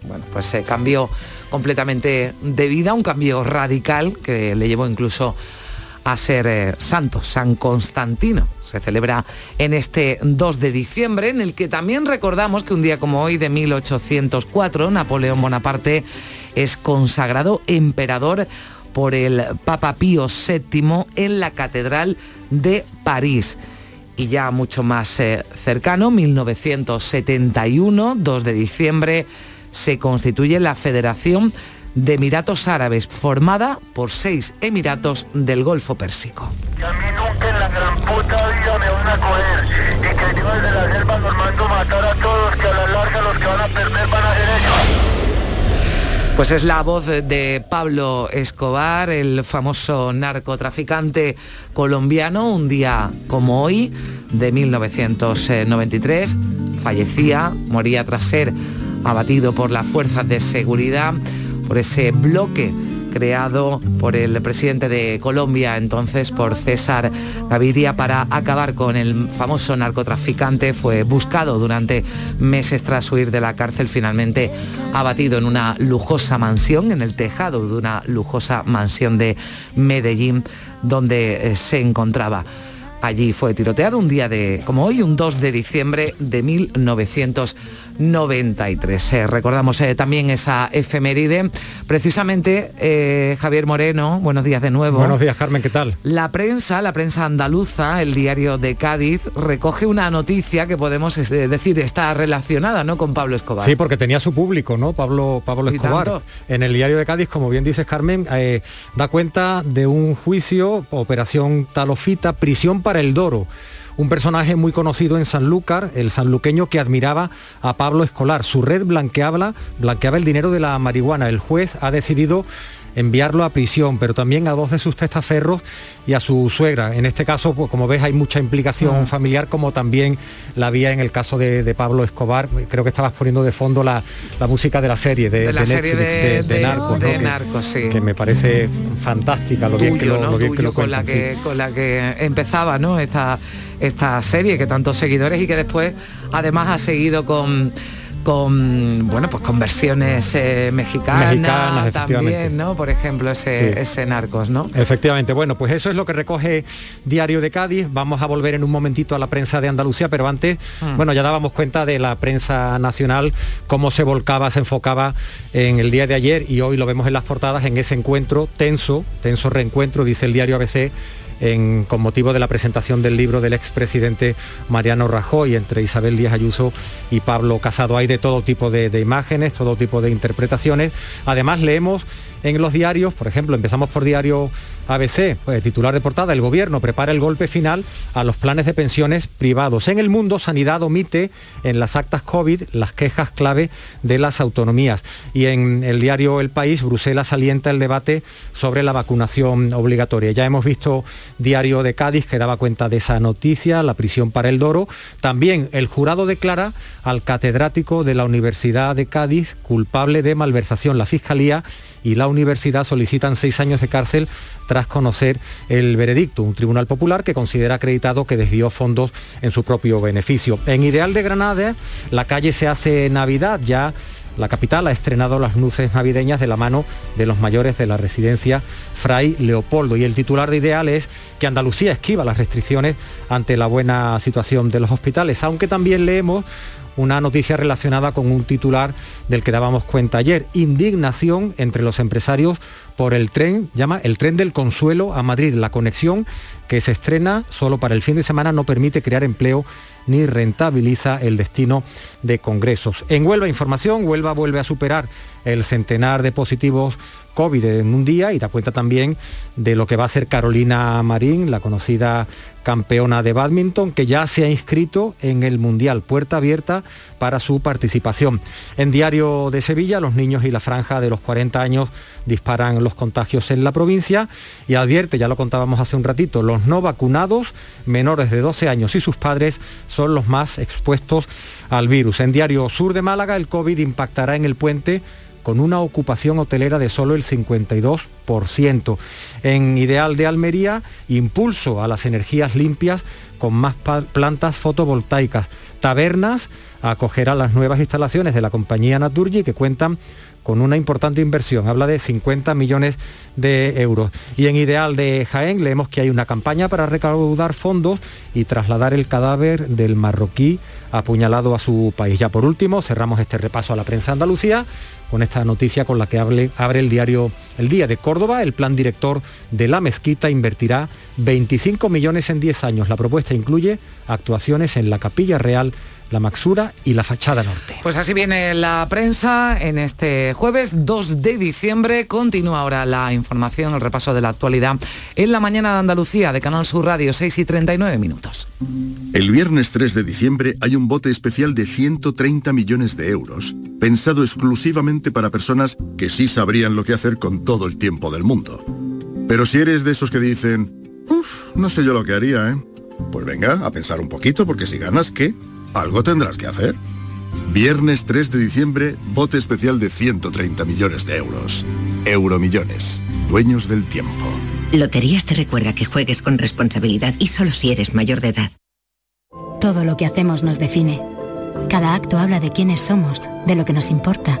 Bueno, pues se cambió completamente de vida, un cambio radical que le llevó incluso a ser eh, santo, San Constantino. Se celebra en este 2 de diciembre, en el que también recordamos que un día como hoy de 1804, Napoleón Bonaparte es consagrado emperador por el Papa Pío VII en la Catedral de París. Y ya mucho más eh, cercano, 1971, 2 de diciembre, se constituye la Federación de Emiratos Árabes, formada por seis emiratos del Golfo Pérsico. Que a mí nunca en la gran puta vida me van a coger y que Dios de la selva nos mando matar a todos, que a la larga los que van a perder van a ser ellos. Pues es la voz de Pablo Escobar, el famoso narcotraficante colombiano, un día como hoy, de 1993, fallecía, moría tras ser abatido por las fuerzas de seguridad, por ese bloque creado por el presidente de Colombia, entonces por César Gaviria, para acabar con el famoso narcotraficante. Fue buscado durante meses tras huir de la cárcel, finalmente abatido en una lujosa mansión, en el tejado de una lujosa mansión de Medellín, donde eh, se encontraba. Allí fue tiroteado un día de, como hoy, un 2 de diciembre de 1993. Eh, recordamos eh, también esa efeméride. Precisamente, eh, Javier Moreno, buenos días de nuevo. Buenos días, Carmen, ¿qué tal? La prensa, la prensa andaluza, el diario de Cádiz, recoge una noticia que podemos es decir está relacionada ¿no? con Pablo Escobar. Sí, porque tenía su público, ¿no? Pablo, Pablo Escobar. tanto. En el diario de Cádiz, como bien dices, Carmen, da cuenta de un juicio, operación Talofita, prisión para el Doro. Un personaje muy conocido en Sanlúcar, el sanluqueño que admiraba a Pablo Escolar. Su red blanqueaba, blanqueaba el dinero de la marihuana. El juez ha decidido enviarlo a prisión, pero también a dos de sus testaferros y a su suegra. En este caso, pues, como ves, hay mucha implicación familiar, como también la había en el caso de, de Pablo Escobar. Creo que estabas poniendo de fondo la, la música de la serie de, De la serie Netflix, de- Narcos, ¿no? que, Narcos, sí. que me parece fantástica lo bien que tuyo, lo, ¿no? lo bien que Tuyo lo con la sí. que con la que empezaba ¿no? esta esta serie que tantos seguidores y que después además ha seguido con con bueno pues con versiones eh, mexicanas, también no por ejemplo ese Sí. ese narcos no Efectivamente, bueno, pues eso es lo que recoge Diario de Cádiz. Vamos a volver en un momentito a la prensa de Andalucía, pero antes, Mm. bueno, ya dábamos cuenta de la prensa nacional, cómo se volcaba, se enfocaba en el día de ayer y hoy lo vemos en las portadas, en ese encuentro tenso, tenso reencuentro, dice el diario ABC. Con motivo de la presentación del libro del expresidente Mariano Rajoy entre Isabel Díaz Ayuso y Pablo Casado. Hay de todo tipo de, de imágenes, todo tipo de interpretaciones. Además leemos en los diarios, por ejemplo, empezamos por diario ABC, pues, titular de portada, el gobierno prepara el golpe final a los planes de pensiones privados. En el mundo, Sanidad omite en las actas COVID las quejas clave de las autonomías. Y en el diario El País, Bruselas alienta el debate sobre la vacunación obligatoria. Ya hemos visto diario de Cádiz que daba cuenta de esa noticia, la prisión para el Doro. También el jurado declara al catedrático de la Universidad de Cádiz culpable de malversación. La Fiscalía y la universidad solicitan seis años de cárcel tras conocer el veredicto. Un tribunal popular que considera acreditado que desvió fondos en su propio beneficio. En Ideal de Granada, la calle se hace Navidad ya. La capital ha estrenado las luces navideñas de la mano de los mayores de la residencia Fray Leopoldo. Y el titular de Ideal es que Andalucía esquiva las restricciones ante la buena situación de los hospitales, aunque también leemos una noticia relacionada con un titular del que dábamos cuenta ayer. Indignación entre los empresarios por el tren, llama el tren del consuelo a Madrid. La conexión que se estrena solo para el fin de semana no permite crear empleo ni rentabiliza el destino de congresos. En Huelva Información, Huelva vuelve a superar el centenar de positivos COVID en un día y da cuenta también de lo que va a hacer Carolina Marín, la conocida campeona de badminton, que ya se ha inscrito en el Mundial, puerta abierta para su participación. En Diario de Sevilla, los niños y la franja de los 40 años disparan los contagios en la provincia y advierte, ya lo contábamos hace un ratito, los no vacunados menores de 12 años y sus padres son los más expuestos al virus. En Diario Sur de Málaga, el COVID impactará en el puente con una ocupación hotelera de solo el 52%. En Ideal de Almería, impulso a las energías limpias con más plantas fotovoltaicas. Tabernas acogerá las nuevas instalaciones de la compañía Naturgy que cuentan con una importante inversión, habla de 50 millones de euros. Y en Ideal de Jaén leemos que hay una campaña para recaudar fondos y trasladar el cadáver del marroquí apuñalado a su país. Ya por último, cerramos este repaso a la prensa Andalucía con esta noticia con la que abre, el diario El Día de Córdoba. El plan director de la mezquita invertirá 25 millones en 10 años. La propuesta incluye actuaciones en la Capilla Real la Maxura y la fachada norte. Pues así viene la prensa en este jueves 2 de diciembre. Continúa ahora la información, el repaso de la actualidad en la mañana de Andalucía de Canal Sur Radio 6 y 39 minutos. El viernes 3 de diciembre hay un bote especial de 130 millones de euros, pensado exclusivamente para personas que sí sabrían lo que hacer con todo el tiempo del mundo. Pero si eres de esos que dicen, uff, no sé yo lo que haría, ¿eh? Pues venga, a pensar un poquito, porque si ganas, ¿qué? Algo tendrás que hacer. Viernes 3 de diciembre, bote especial de 130 millones de euros. Euromillones, dueños del tiempo. Loterías te recuerda que juegues con responsabilidad y solo si eres mayor de edad. Todo lo que hacemos nos define. Cada acto habla de quiénes somos, de lo que nos importa.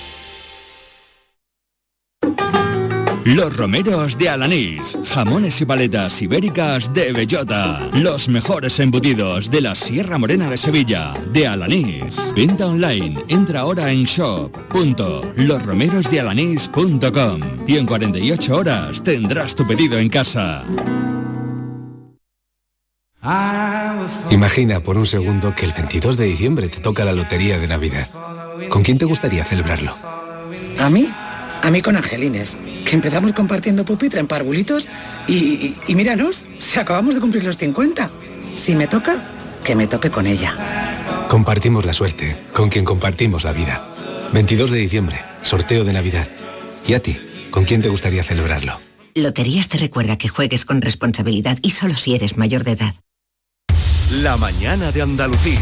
Los romeros de Alanís, jamones y paletas ibéricas de bellota, los mejores embutidos de la Sierra Morena de Sevilla, de Alanís. Venta online, entra ahora en shop.losromerosdealanís.com y en 48 horas tendrás tu pedido en casa. Imagina por un segundo que el 22 de diciembre te toca la lotería de Navidad. ¿Con quién te gustaría celebrarlo? ¿A mí? A mí con Angelines, que empezamos compartiendo pupitre en parvulitos y, y, míranos, si acabamos de cumplir los 50. Si me toca, que me toque con ella. Compartimos la suerte, con quien compartimos la vida. 22 de diciembre, sorteo de Navidad. ¿Y a ti? ¿Con quién te gustaría celebrarlo? Loterías te recuerda que juegues con responsabilidad y solo si eres mayor de edad. La mañana de Andalucía.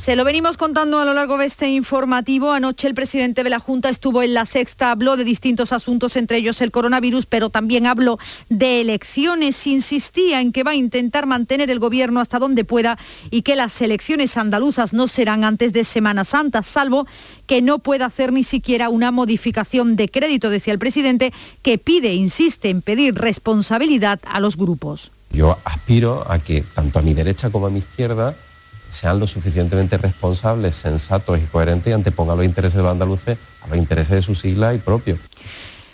Se lo venimos contando a lo largo de este informativo. Anoche el presidente de la Junta estuvo en la sexta, habló de distintos asuntos, entre ellos el coronavirus, pero también habló de elecciones. Insistía en que va a intentar mantener el gobierno hasta donde pueda y que las elecciones andaluzas no serán antes de Semana Santa, salvo que no pueda hacer ni siquiera una modificación de crédito, decía el presidente, que pide, insiste en pedir responsabilidad a los grupos. Yo aspiro a que tanto a mi derecha como a mi izquierda sean lo suficientemente responsables, sensatos y coherentes y antepongan los intereses de los andaluces a los intereses de su sigla y propios.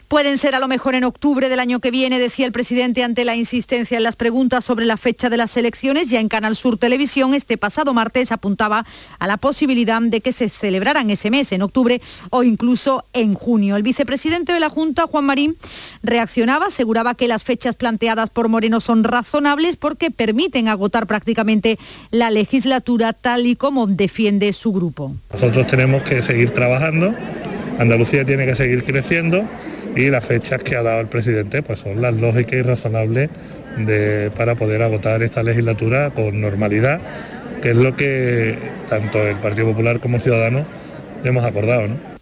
Pueden ser a lo mejor en octubre del año que viene, decía el presidente ante la insistencia en las preguntas sobre la fecha de las elecciones. Ya en Canal Sur Televisión este pasado martes apuntaba a la posibilidad de que se celebraran ese mes, en octubre o incluso en junio. El vicepresidente de la Junta, Juan Marín, reaccionaba, aseguraba que las fechas planteadas por Moreno son razonables porque permiten agotar prácticamente la legislatura tal y como defiende su grupo. Nosotros tenemos que seguir trabajando, Andalucía tiene que seguir creciendo y las fechas que ha dado el presidente pues son las lógicas y razonables de, para poder agotar esta legislatura con normalidad, que es lo que tanto el Partido Popular como Ciudadanos hemos acordado. ¿no?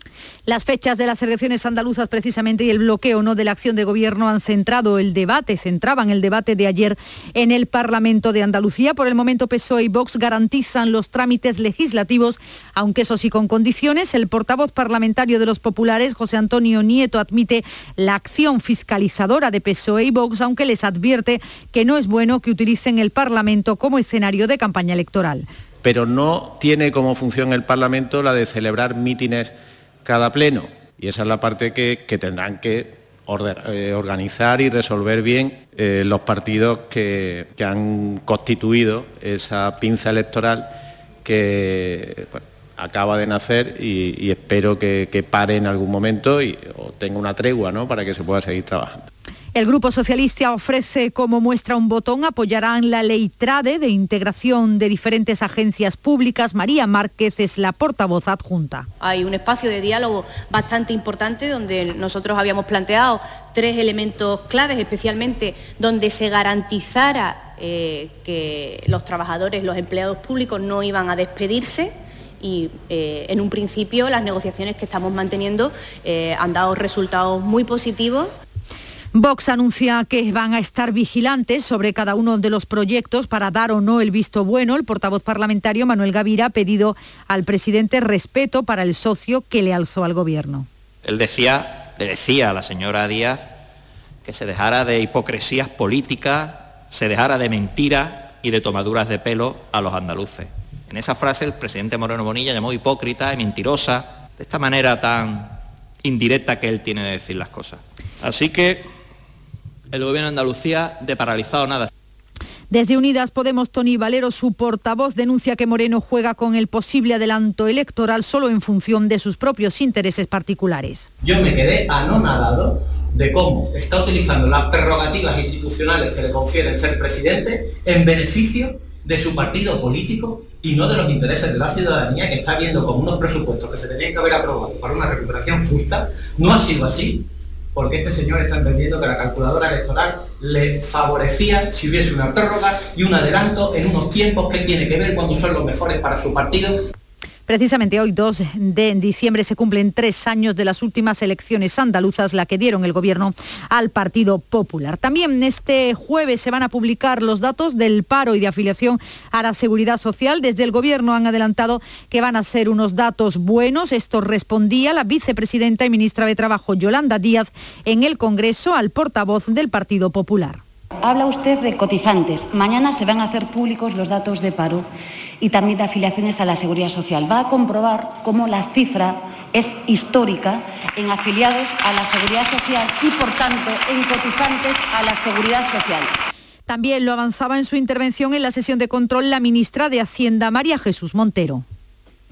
Las fechas de las elecciones andaluzas precisamente y el bloqueo no de la acción de gobierno han centrado el debate, centraban el debate de ayer en el Parlamento de Andalucía. Por el momento PSOE y Vox garantizan los trámites legislativos, aunque eso sí con condiciones. El portavoz parlamentario de los populares, José Antonio Nieto, admite la acción fiscalizadora de PSOE y Vox, aunque les advierte que no es bueno que utilicen el Parlamento como escenario de campaña electoral. Pero no tiene como función el Parlamento la de celebrar mítines cada pleno. Y esa es la parte que, tendrán que eh, organizar y resolver bien eh, los partidos que, han constituido esa pinza electoral que acaba de nacer y, espero que, pare en algún momento y, o tenga una tregua ¿no? para que se pueda seguir trabajando. El Grupo Socialista ofrece como muestra un botón, apoyarán la ley TRADE de integración de diferentes agencias públicas. María Márquez es la portavoz adjunta. Hay un espacio de diálogo bastante importante donde nosotros habíamos planteado tres elementos claves, especialmente donde se garantizara eh, que los trabajadores, los empleados públicos no iban a despedirse y eh, en un principio las negociaciones que estamos manteniendo eh, han dado resultados muy positivos. Vox anuncia que van a estar vigilantes sobre cada uno de los proyectos para dar o no el visto bueno. El portavoz parlamentario Manuel Gavira ha pedido al presidente respeto para el socio que le alzó al gobierno. Él decía, le decía a la señora Díaz que se dejara de hipocresías políticas, se dejara de mentiras y de tomaduras de pelo a los andaluces. En esa frase el presidente Moreno Bonilla llamó hipócrita y mentirosa, de esta manera tan indirecta que él tiene de decir las cosas. Así que el gobierno de Andalucía de paralizado nada. Desde Unidas Podemos, Tony Valero, su portavoz, denuncia que Moreno juega con el posible adelanto electoral solo en función de sus propios intereses particulares. Yo me quedé anonadado de cómo está utilizando las prerrogativas institucionales que le confieren ser presidente en beneficio de su partido político y no de los intereses de la ciudadanía que está viendo como unos presupuestos que se tenían que haber aprobado para una recuperación justa. No ha sido así porque este señor está entendiendo que la calculadora electoral le favorecía si hubiese una prórroga y un adelanto en unos tiempos que tiene que ver cuando son los mejores para su partido Precisamente hoy, 2 de diciembre, se cumplen tres años de las últimas elecciones andaluzas, la que dieron el gobierno al Partido Popular. También este jueves se van a publicar los datos del paro y de afiliación a la seguridad social. Desde el gobierno han adelantado que van a ser unos datos buenos. Esto respondía la vicepresidenta y ministra de Trabajo, Yolanda Díaz, en el Congreso al portavoz del Partido Popular. Habla usted de cotizantes. Mañana se van a hacer públicos los datos de paro y también de afiliaciones a la Seguridad Social. Va a comprobar cómo la cifra es histórica en afiliados a la Seguridad Social y, por tanto, en cotizantes a la Seguridad Social. También lo avanzaba en su intervención en la sesión de control la ministra de Hacienda, María Jesús Montero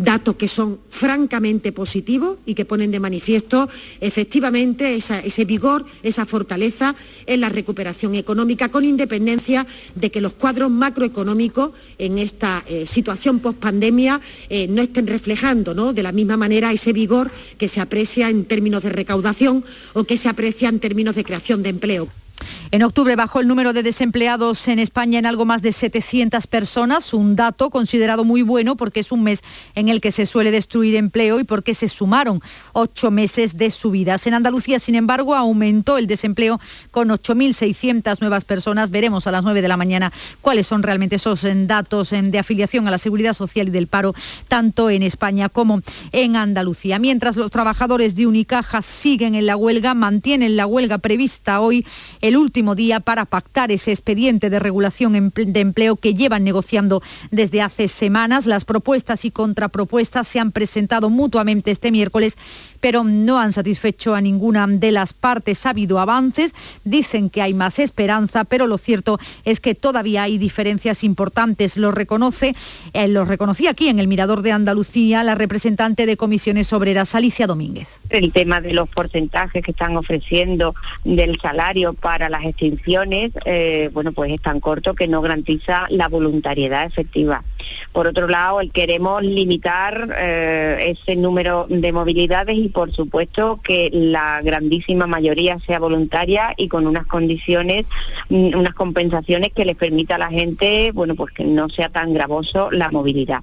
datos que son francamente positivos y que ponen de manifiesto efectivamente ese vigor, esa fortaleza en la recuperación económica, con independencia de que los cuadros macroeconómicos en esta eh, situación post-pandemia eh, no estén reflejando de la misma manera ese vigor que se aprecia en términos de recaudación o que se aprecia en términos de creación de empleo. En octubre bajó el número de desempleados en España en algo más de 700 personas, un dato considerado muy bueno porque es un mes en el que se suele destruir empleo y porque se sumaron ocho meses de subidas. En Andalucía, sin embargo, aumentó el desempleo con 8.600 nuevas personas. Veremos a las 9 de la mañana cuáles son realmente esos eh, datos eh, de afiliación a la seguridad social y del paro, tanto en España como en Andalucía. Mientras los trabajadores de Unicaja siguen en la huelga, mantienen la huelga prevista hoy el último día para pactar ese expediente de regulación de empleo que llevan negociando desde hace semanas. Las propuestas y contrapropuestas se han presentado mutuamente este miércoles pero no han satisfecho a ninguna de las partes. Ha habido avances, dicen que hay más esperanza, pero lo cierto es que todavía hay diferencias importantes. Lo reconoce, eh, lo reconocía aquí en el Mirador de Andalucía la representante de Comisiones Obreras, Alicia Domínguez. El tema de los porcentajes que están ofreciendo del salario para las extinciones, eh, bueno, pues es tan corto que no garantiza la voluntariedad efectiva. Por otro lado, queremos limitar eh, ese número de movilidades por supuesto que la grandísima mayoría sea voluntaria y con unas condiciones, mm, unas compensaciones que les permita a la gente, bueno, pues que no sea tan gravoso la movilidad.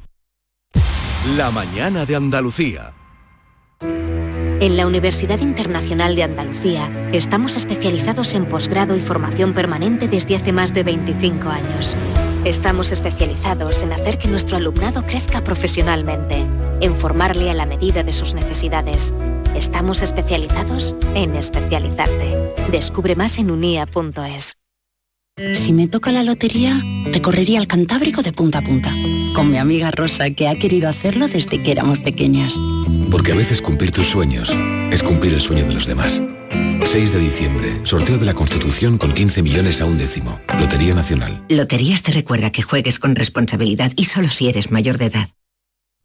La mañana de Andalucía. En la Universidad Internacional de Andalucía estamos especializados en posgrado y formación permanente desde hace más de 25 años. Estamos especializados en hacer que nuestro alumnado crezca profesionalmente, en formarle a la medida de sus necesidades. Estamos especializados en especializarte. Descubre más en unia.es. Si me toca la lotería, recorrería el Cantábrico de punta a punta, con mi amiga Rosa, que ha querido hacerlo desde que éramos pequeñas. Porque a veces cumplir tus sueños es cumplir el sueño de los demás. 6 de diciembre, sorteo de la Constitución con 15 millones a un décimo. Lotería Nacional. Loterías te recuerda que juegues con responsabilidad y solo si eres mayor de edad.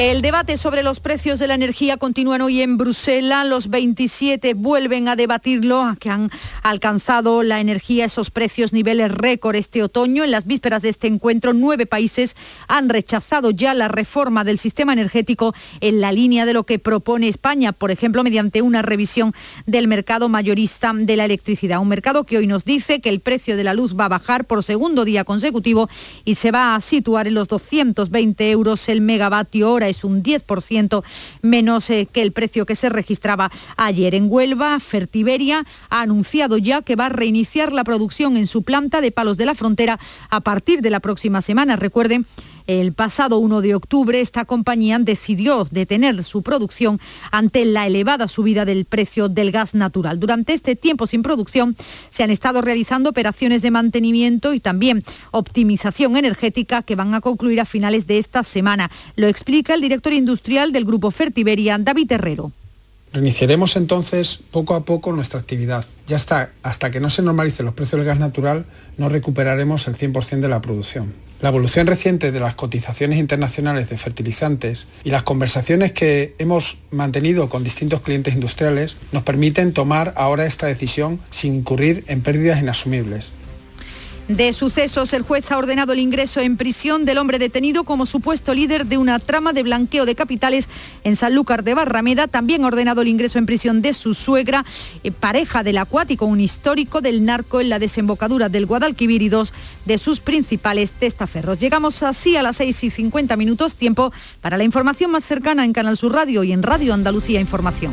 El debate sobre los precios de la energía continúa hoy en Bruselas. Los 27 vuelven a debatirlo, que han alcanzado la energía esos precios niveles récord este otoño. En las vísperas de este encuentro, nueve países han rechazado ya la reforma del sistema energético en la línea de lo que propone España, por ejemplo, mediante una revisión del mercado mayorista de la electricidad. Un mercado que hoy nos dice que el precio de la luz va a bajar por segundo día consecutivo y se va a situar en los 220 euros el megavatio hora es un 10% menos eh, que el precio que se registraba ayer. En Huelva, Fertiberia ha anunciado ya que va a reiniciar la producción en su planta de Palos de la Frontera a partir de la próxima semana. Recuerden el pasado 1 de octubre esta compañía decidió detener su producción ante la elevada subida del precio del gas natural. Durante este tiempo sin producción se han estado realizando operaciones de mantenimiento y también optimización energética que van a concluir a finales de esta semana. Lo explica el director industrial del grupo Fertiberia, David Herrero. Reiniciaremos entonces poco a poco nuestra actividad. Ya está, hasta que no se normalicen los precios del gas natural, no recuperaremos el 100% de la producción. La evolución reciente de las cotizaciones internacionales de fertilizantes y las conversaciones que hemos mantenido con distintos clientes industriales nos permiten tomar ahora esta decisión sin incurrir en pérdidas inasumibles de sucesos, el juez ha ordenado el ingreso en prisión del hombre detenido como supuesto líder de una trama de blanqueo de capitales en Sanlúcar de Barrameda. También ha ordenado el ingreso en prisión de su suegra, eh, pareja del acuático, un histórico del narco en la desembocadura del Guadalquivir y dos de sus principales testaferros. Llegamos así a las 6 y 50 minutos, tiempo para la información más cercana en Canal Sur Radio y en Radio Andalucía Información.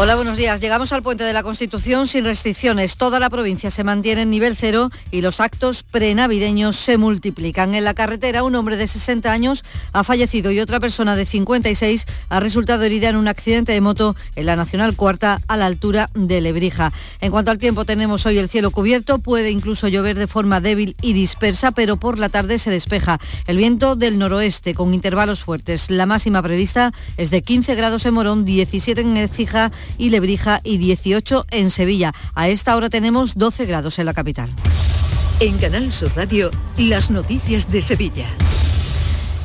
Hola, buenos días. Llegamos al puente de la Constitución sin restricciones. Toda la provincia se mantiene en nivel cero y los actos prenavideños se multiplican. En la carretera, un hombre de 60 años ha fallecido y otra persona de 56 ha resultado herida en un accidente de moto en la Nacional Cuarta a la altura de Lebrija. En cuanto al tiempo, tenemos hoy el cielo cubierto. Puede incluso llover de forma débil y dispersa, pero por la tarde se despeja. El viento del noroeste con intervalos fuertes. La máxima prevista es de 15 grados en Morón, 17 en Ecija y Lebrija y 18 en Sevilla. A esta hora tenemos 12 grados en la capital. En Canal Sur Radio, las noticias de Sevilla.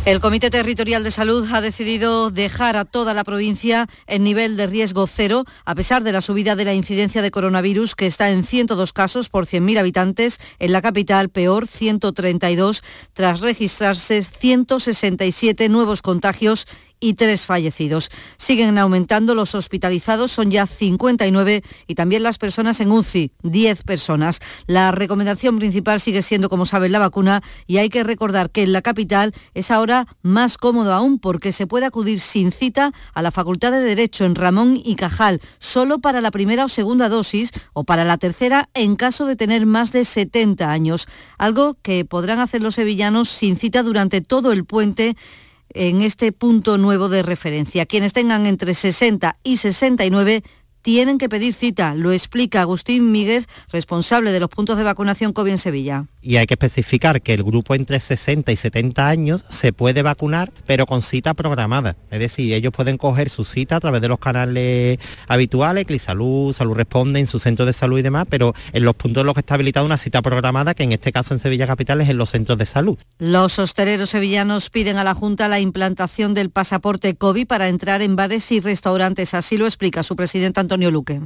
El Comité Territorial de Salud ha decidido dejar a toda la provincia en nivel de riesgo cero, a pesar de la subida de la incidencia de coronavirus, que está en 102 casos por 100.000 habitantes, en la capital peor 132, tras registrarse 167 nuevos contagios y tres fallecidos. Siguen aumentando los hospitalizados, son ya 59 y también las personas en UCI, 10 personas. La recomendación principal sigue siendo, como saben, la vacuna y hay que recordar que en la capital es ahora más cómodo aún porque se puede acudir sin cita a la Facultad de Derecho en Ramón y Cajal, solo para la primera o segunda dosis o para la tercera en caso de tener más de 70 años, algo que podrán hacer los sevillanos sin cita durante todo el puente en este punto nuevo de referencia. Quienes tengan entre 60 y 69 tienen que pedir cita, lo explica Agustín Míguez, responsable de los puntos de vacunación COVID en Sevilla. Y hay que especificar que el grupo entre 60 y 70 años se puede vacunar, pero con cita programada. Es decir, ellos pueden coger su cita a través de los canales habituales, Clisalud, Salud Responde, en su centro de salud y demás, pero en los puntos en los que está habilitada una cita programada, que en este caso en Sevilla Capital es en los centros de salud. Los hosteleros sevillanos piden a la Junta la implantación del pasaporte COVID para entrar en bares y restaurantes. Así lo explica su presidente Antonio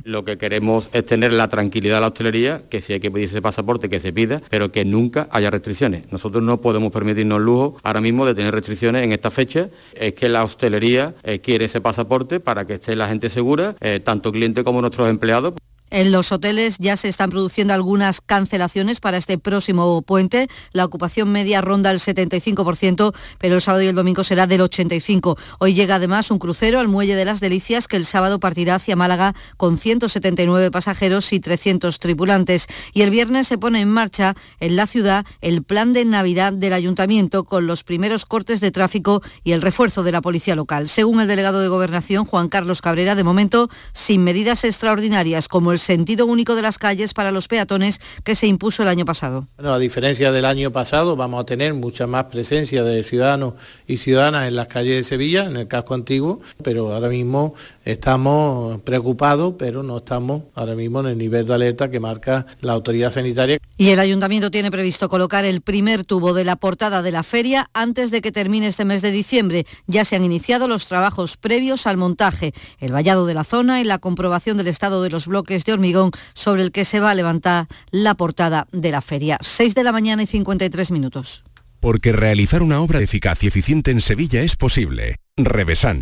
lo que queremos es tener la tranquilidad de la hostelería, que si hay que pedir ese pasaporte, que se pida, pero que nunca haya restricciones. Nosotros no podemos permitirnos el lujo ahora mismo de tener restricciones en esta fecha. Es que la hostelería eh, quiere ese pasaporte para que esté la gente segura, eh, tanto cliente como nuestros empleados. En los hoteles ya se están produciendo algunas cancelaciones para este próximo puente. La ocupación media ronda el 75%, pero el sábado y el domingo será del 85%. Hoy llega además un crucero al Muelle de las Delicias que el sábado partirá hacia Málaga con 179 pasajeros y 300 tripulantes. Y el viernes se pone en marcha en la ciudad el plan de Navidad del Ayuntamiento con los primeros cortes de tráfico y el refuerzo de la policía local. Según el delegado de Gobernación, Juan Carlos Cabrera, de momento sin medidas extraordinarias como el sentido único de las calles para los peatones que se impuso el año pasado. Bueno, a diferencia del año pasado, vamos a tener mucha más presencia de ciudadanos y ciudadanas en las calles de Sevilla, en el casco antiguo, pero ahora mismo estamos preocupados, pero no estamos ahora mismo en el nivel de alerta que marca la autoridad sanitaria. Y el ayuntamiento tiene previsto colocar el primer tubo de la portada de la feria antes de que termine este mes de diciembre. Ya se han iniciado los trabajos previos al montaje, el vallado de la zona y la comprobación del estado de los bloques de hormigón sobre el que se va a levantar la portada de la feria. 6 de la mañana y 53 minutos. Porque realizar una obra eficaz y eficiente en Sevilla es posible. Revesan.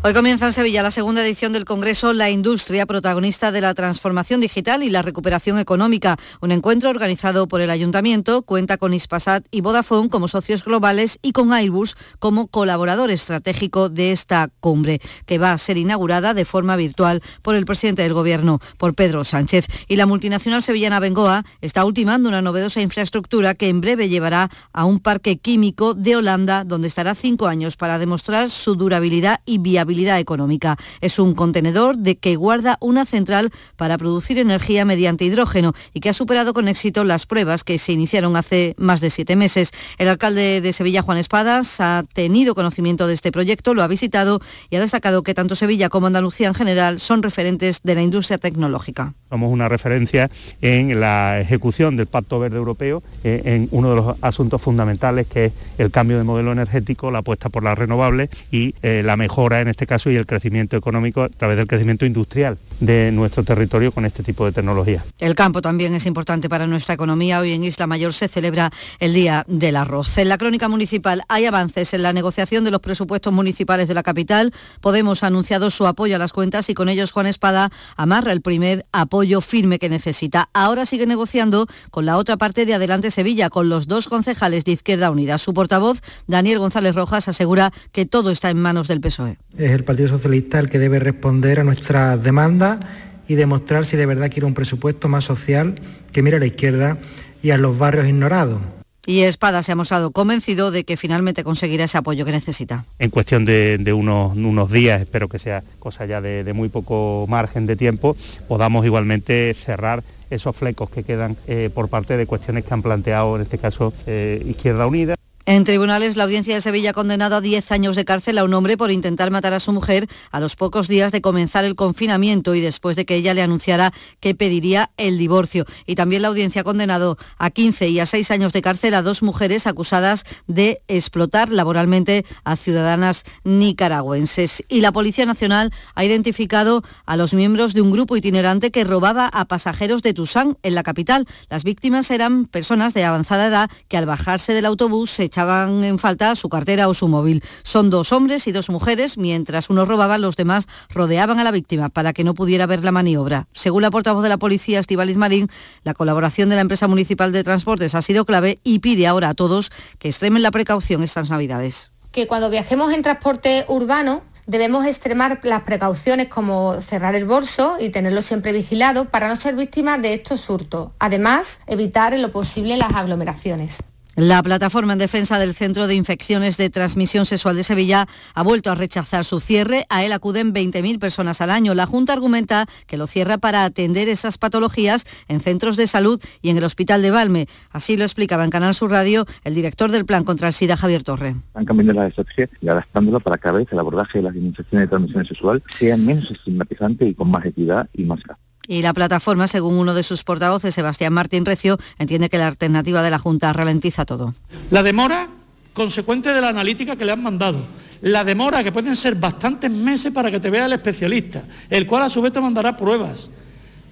Hoy comienza en Sevilla la segunda edición del Congreso La Industria, protagonista de la transformación digital y la recuperación económica. Un encuentro organizado por el Ayuntamiento, cuenta con Ispasat y Vodafone como socios globales y con Airbus como colaborador estratégico de esta cumbre, que va a ser inaugurada de forma virtual por el presidente del Gobierno, por Pedro Sánchez. Y la multinacional sevillana Bengoa está ultimando una novedosa infraestructura que en breve llevará a un parque químico de Holanda, donde estará cinco años para demostrar su durabilidad y viabilidad económica. Es un contenedor de que guarda una central para producir energía mediante hidrógeno y que ha superado con éxito las pruebas que se iniciaron hace más de siete meses. El alcalde de Sevilla, Juan Espadas, ha tenido conocimiento de este proyecto, lo ha visitado y ha destacado que tanto Sevilla como Andalucía en general son referentes de la industria tecnológica. Somos una referencia en la ejecución del Pacto Verde Europeo, eh, en uno de los asuntos fundamentales que es el cambio de modelo energético, la apuesta por las renovables y eh, la mejora en este caso y el crecimiento económico a través del crecimiento industrial de nuestro territorio con este tipo de tecnología. El campo también es importante para nuestra economía. Hoy en Isla Mayor se celebra el Día del Arroz. En la crónica municipal hay avances en la negociación de los presupuestos municipales de la capital. Podemos ha anunciado su apoyo a las cuentas y con ellos Juan Espada amarra el primer apoyo firme que necesita. Ahora sigue negociando con la otra parte de Adelante Sevilla, con los dos concejales de Izquierda Unida. Su portavoz, Daniel González Rojas, asegura que todo está en manos del PSOE. Es el Partido Socialista el que debe responder a nuestras demandas y demostrar si de verdad quiere un presupuesto más social que mire a la izquierda y a los barrios ignorados. Y Espada se ha mostrado convencido de que finalmente conseguirá ese apoyo que necesita. En cuestión de, unos, unos, días, espero que sea cosa ya de, muy poco margen de tiempo, podamos igualmente cerrar esos flecos que quedan eh, por parte de cuestiones que han planteado, en este caso, eh, Izquierda Unida. En tribunales, la audiencia de Sevilla ha condenado a 10 años de cárcel a un hombre por intentar matar a su mujer a los pocos días de comenzar el confinamiento y después de que ella le anunciara que pediría el divorcio. Y también la audiencia ha condenado a 15 y a 6 años de cárcel a dos mujeres acusadas de explotar laboralmente a ciudadanas nicaragüenses. Y la Policía Nacional ha identificado a los miembros de un grupo itinerante que robaba a pasajeros de Tusán, en la capital. Las víctimas eran personas de avanzada edad que al bajarse del autobús se en falta su cartera o su móvil. Son dos hombres y dos mujeres, mientras uno robaba, los demás rodeaban a la víctima para que no pudiera ver la maniobra. Según la portavoz de la policía, Estibaliz Marín, la colaboración de la empresa municipal de transportes ha sido clave y pide ahora a todos que extremen la precaución estas navidades. Que cuando viajemos en transporte urbano debemos extremar las precauciones como cerrar el bolso y tenerlo siempre vigilado para no ser víctimas de estos hurtos. Además, evitar en lo posible las aglomeraciones. La plataforma en defensa del Centro de Infecciones de Transmisión Sexual de Sevilla ha vuelto a rechazar su cierre. A él acuden 20.000 personas al año. La Junta argumenta que lo cierra para atender esas patologías en centros de salud y en el Hospital de Valme. Así lo explicaba en Canal Sur Radio el director del Plan contra el SIDA, Javier Torre. Están cambiando las estrategias y adaptándolo para que cada vez el abordaje de las infecciones de transmisión sexual sea menos estigmatizante y con más equidad y más rápido. Y la plataforma, según uno de sus portavoces, Sebastián Martín Recio, entiende que la alternativa de la Junta ralentiza todo. La demora consecuente de la analítica que le han mandado. La demora, que pueden ser bastantes meses para que te vea el especialista, el cual a su vez te mandará pruebas.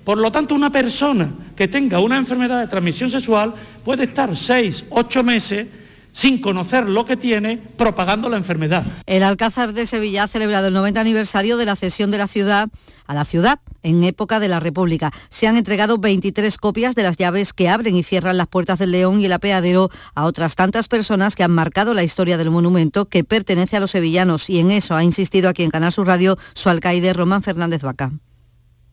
Por lo tanto, una persona que tenga una enfermedad de transmisión sexual puede estar seis, ocho meses sin conocer lo que tiene, propagando la enfermedad. El Alcázar de Sevilla ha celebrado el 90 aniversario de la cesión de la ciudad a la ciudad en época de la República. Se han entregado 23 copias de las llaves que abren y cierran las puertas del León y el apeadero a otras tantas personas que han marcado la historia del monumento que pertenece a los sevillanos y en eso ha insistido aquí en Canal Sur Radio su alcaide Román Fernández Vaca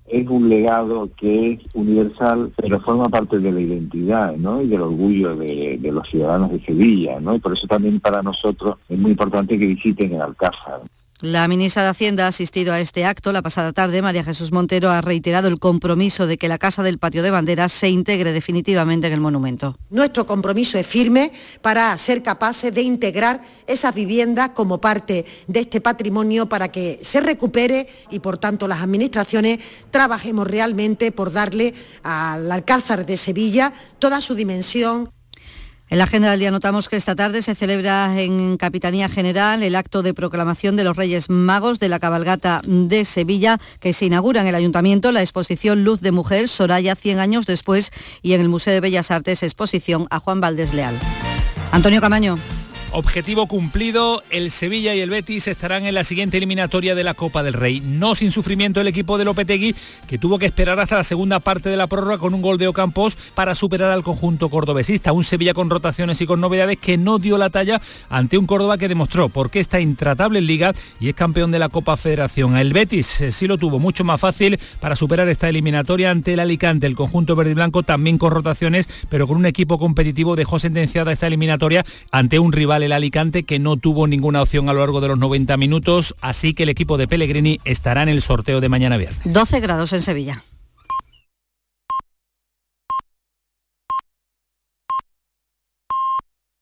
es un legado que es universal, pero forma parte de la identidad ¿no? y del orgullo de, de, los ciudadanos de Sevilla, ¿no? y por eso también para nosotros es muy importante que visiten el Alcázar. La ministra de Hacienda ha asistido a este acto. La pasada tarde, María Jesús Montero ha reiterado el compromiso de que la Casa del Patio de Banderas se integre definitivamente en el monumento. Nuestro compromiso es firme para ser capaces de integrar esas viviendas como parte de este patrimonio para que se recupere y, por tanto, las administraciones trabajemos realmente por darle al Alcázar de Sevilla toda su dimensión. En la agenda del día notamos que esta tarde se celebra en Capitanía General el acto de proclamación de los Reyes Magos de la cabalgata de Sevilla, que se inaugura en el Ayuntamiento la exposición Luz de Mujer, Soraya 100 años después, y en el Museo de Bellas Artes exposición a Juan Valdés Leal. Antonio Camaño. Objetivo cumplido, el Sevilla y el Betis estarán en la siguiente eliminatoria de la Copa del Rey. No sin sufrimiento el equipo de Lopetegui, que tuvo que esperar hasta la segunda parte de la prórroga con un gol de Ocampos para superar al conjunto cordobesista. Un Sevilla con rotaciones y con novedades que no dio la talla ante un Córdoba que demostró por qué está intratable en Liga y es campeón de la Copa Federación. El Betis eh, sí lo tuvo mucho más fácil para superar esta eliminatoria ante el Alicante. El conjunto verde y blanco también con rotaciones, pero con un equipo competitivo dejó sentenciada esta eliminatoria ante un rival el Alicante que no tuvo ninguna opción a lo largo de los 90 minutos, así que el equipo de Pellegrini estará en el sorteo de mañana viernes. 12 grados en Sevilla.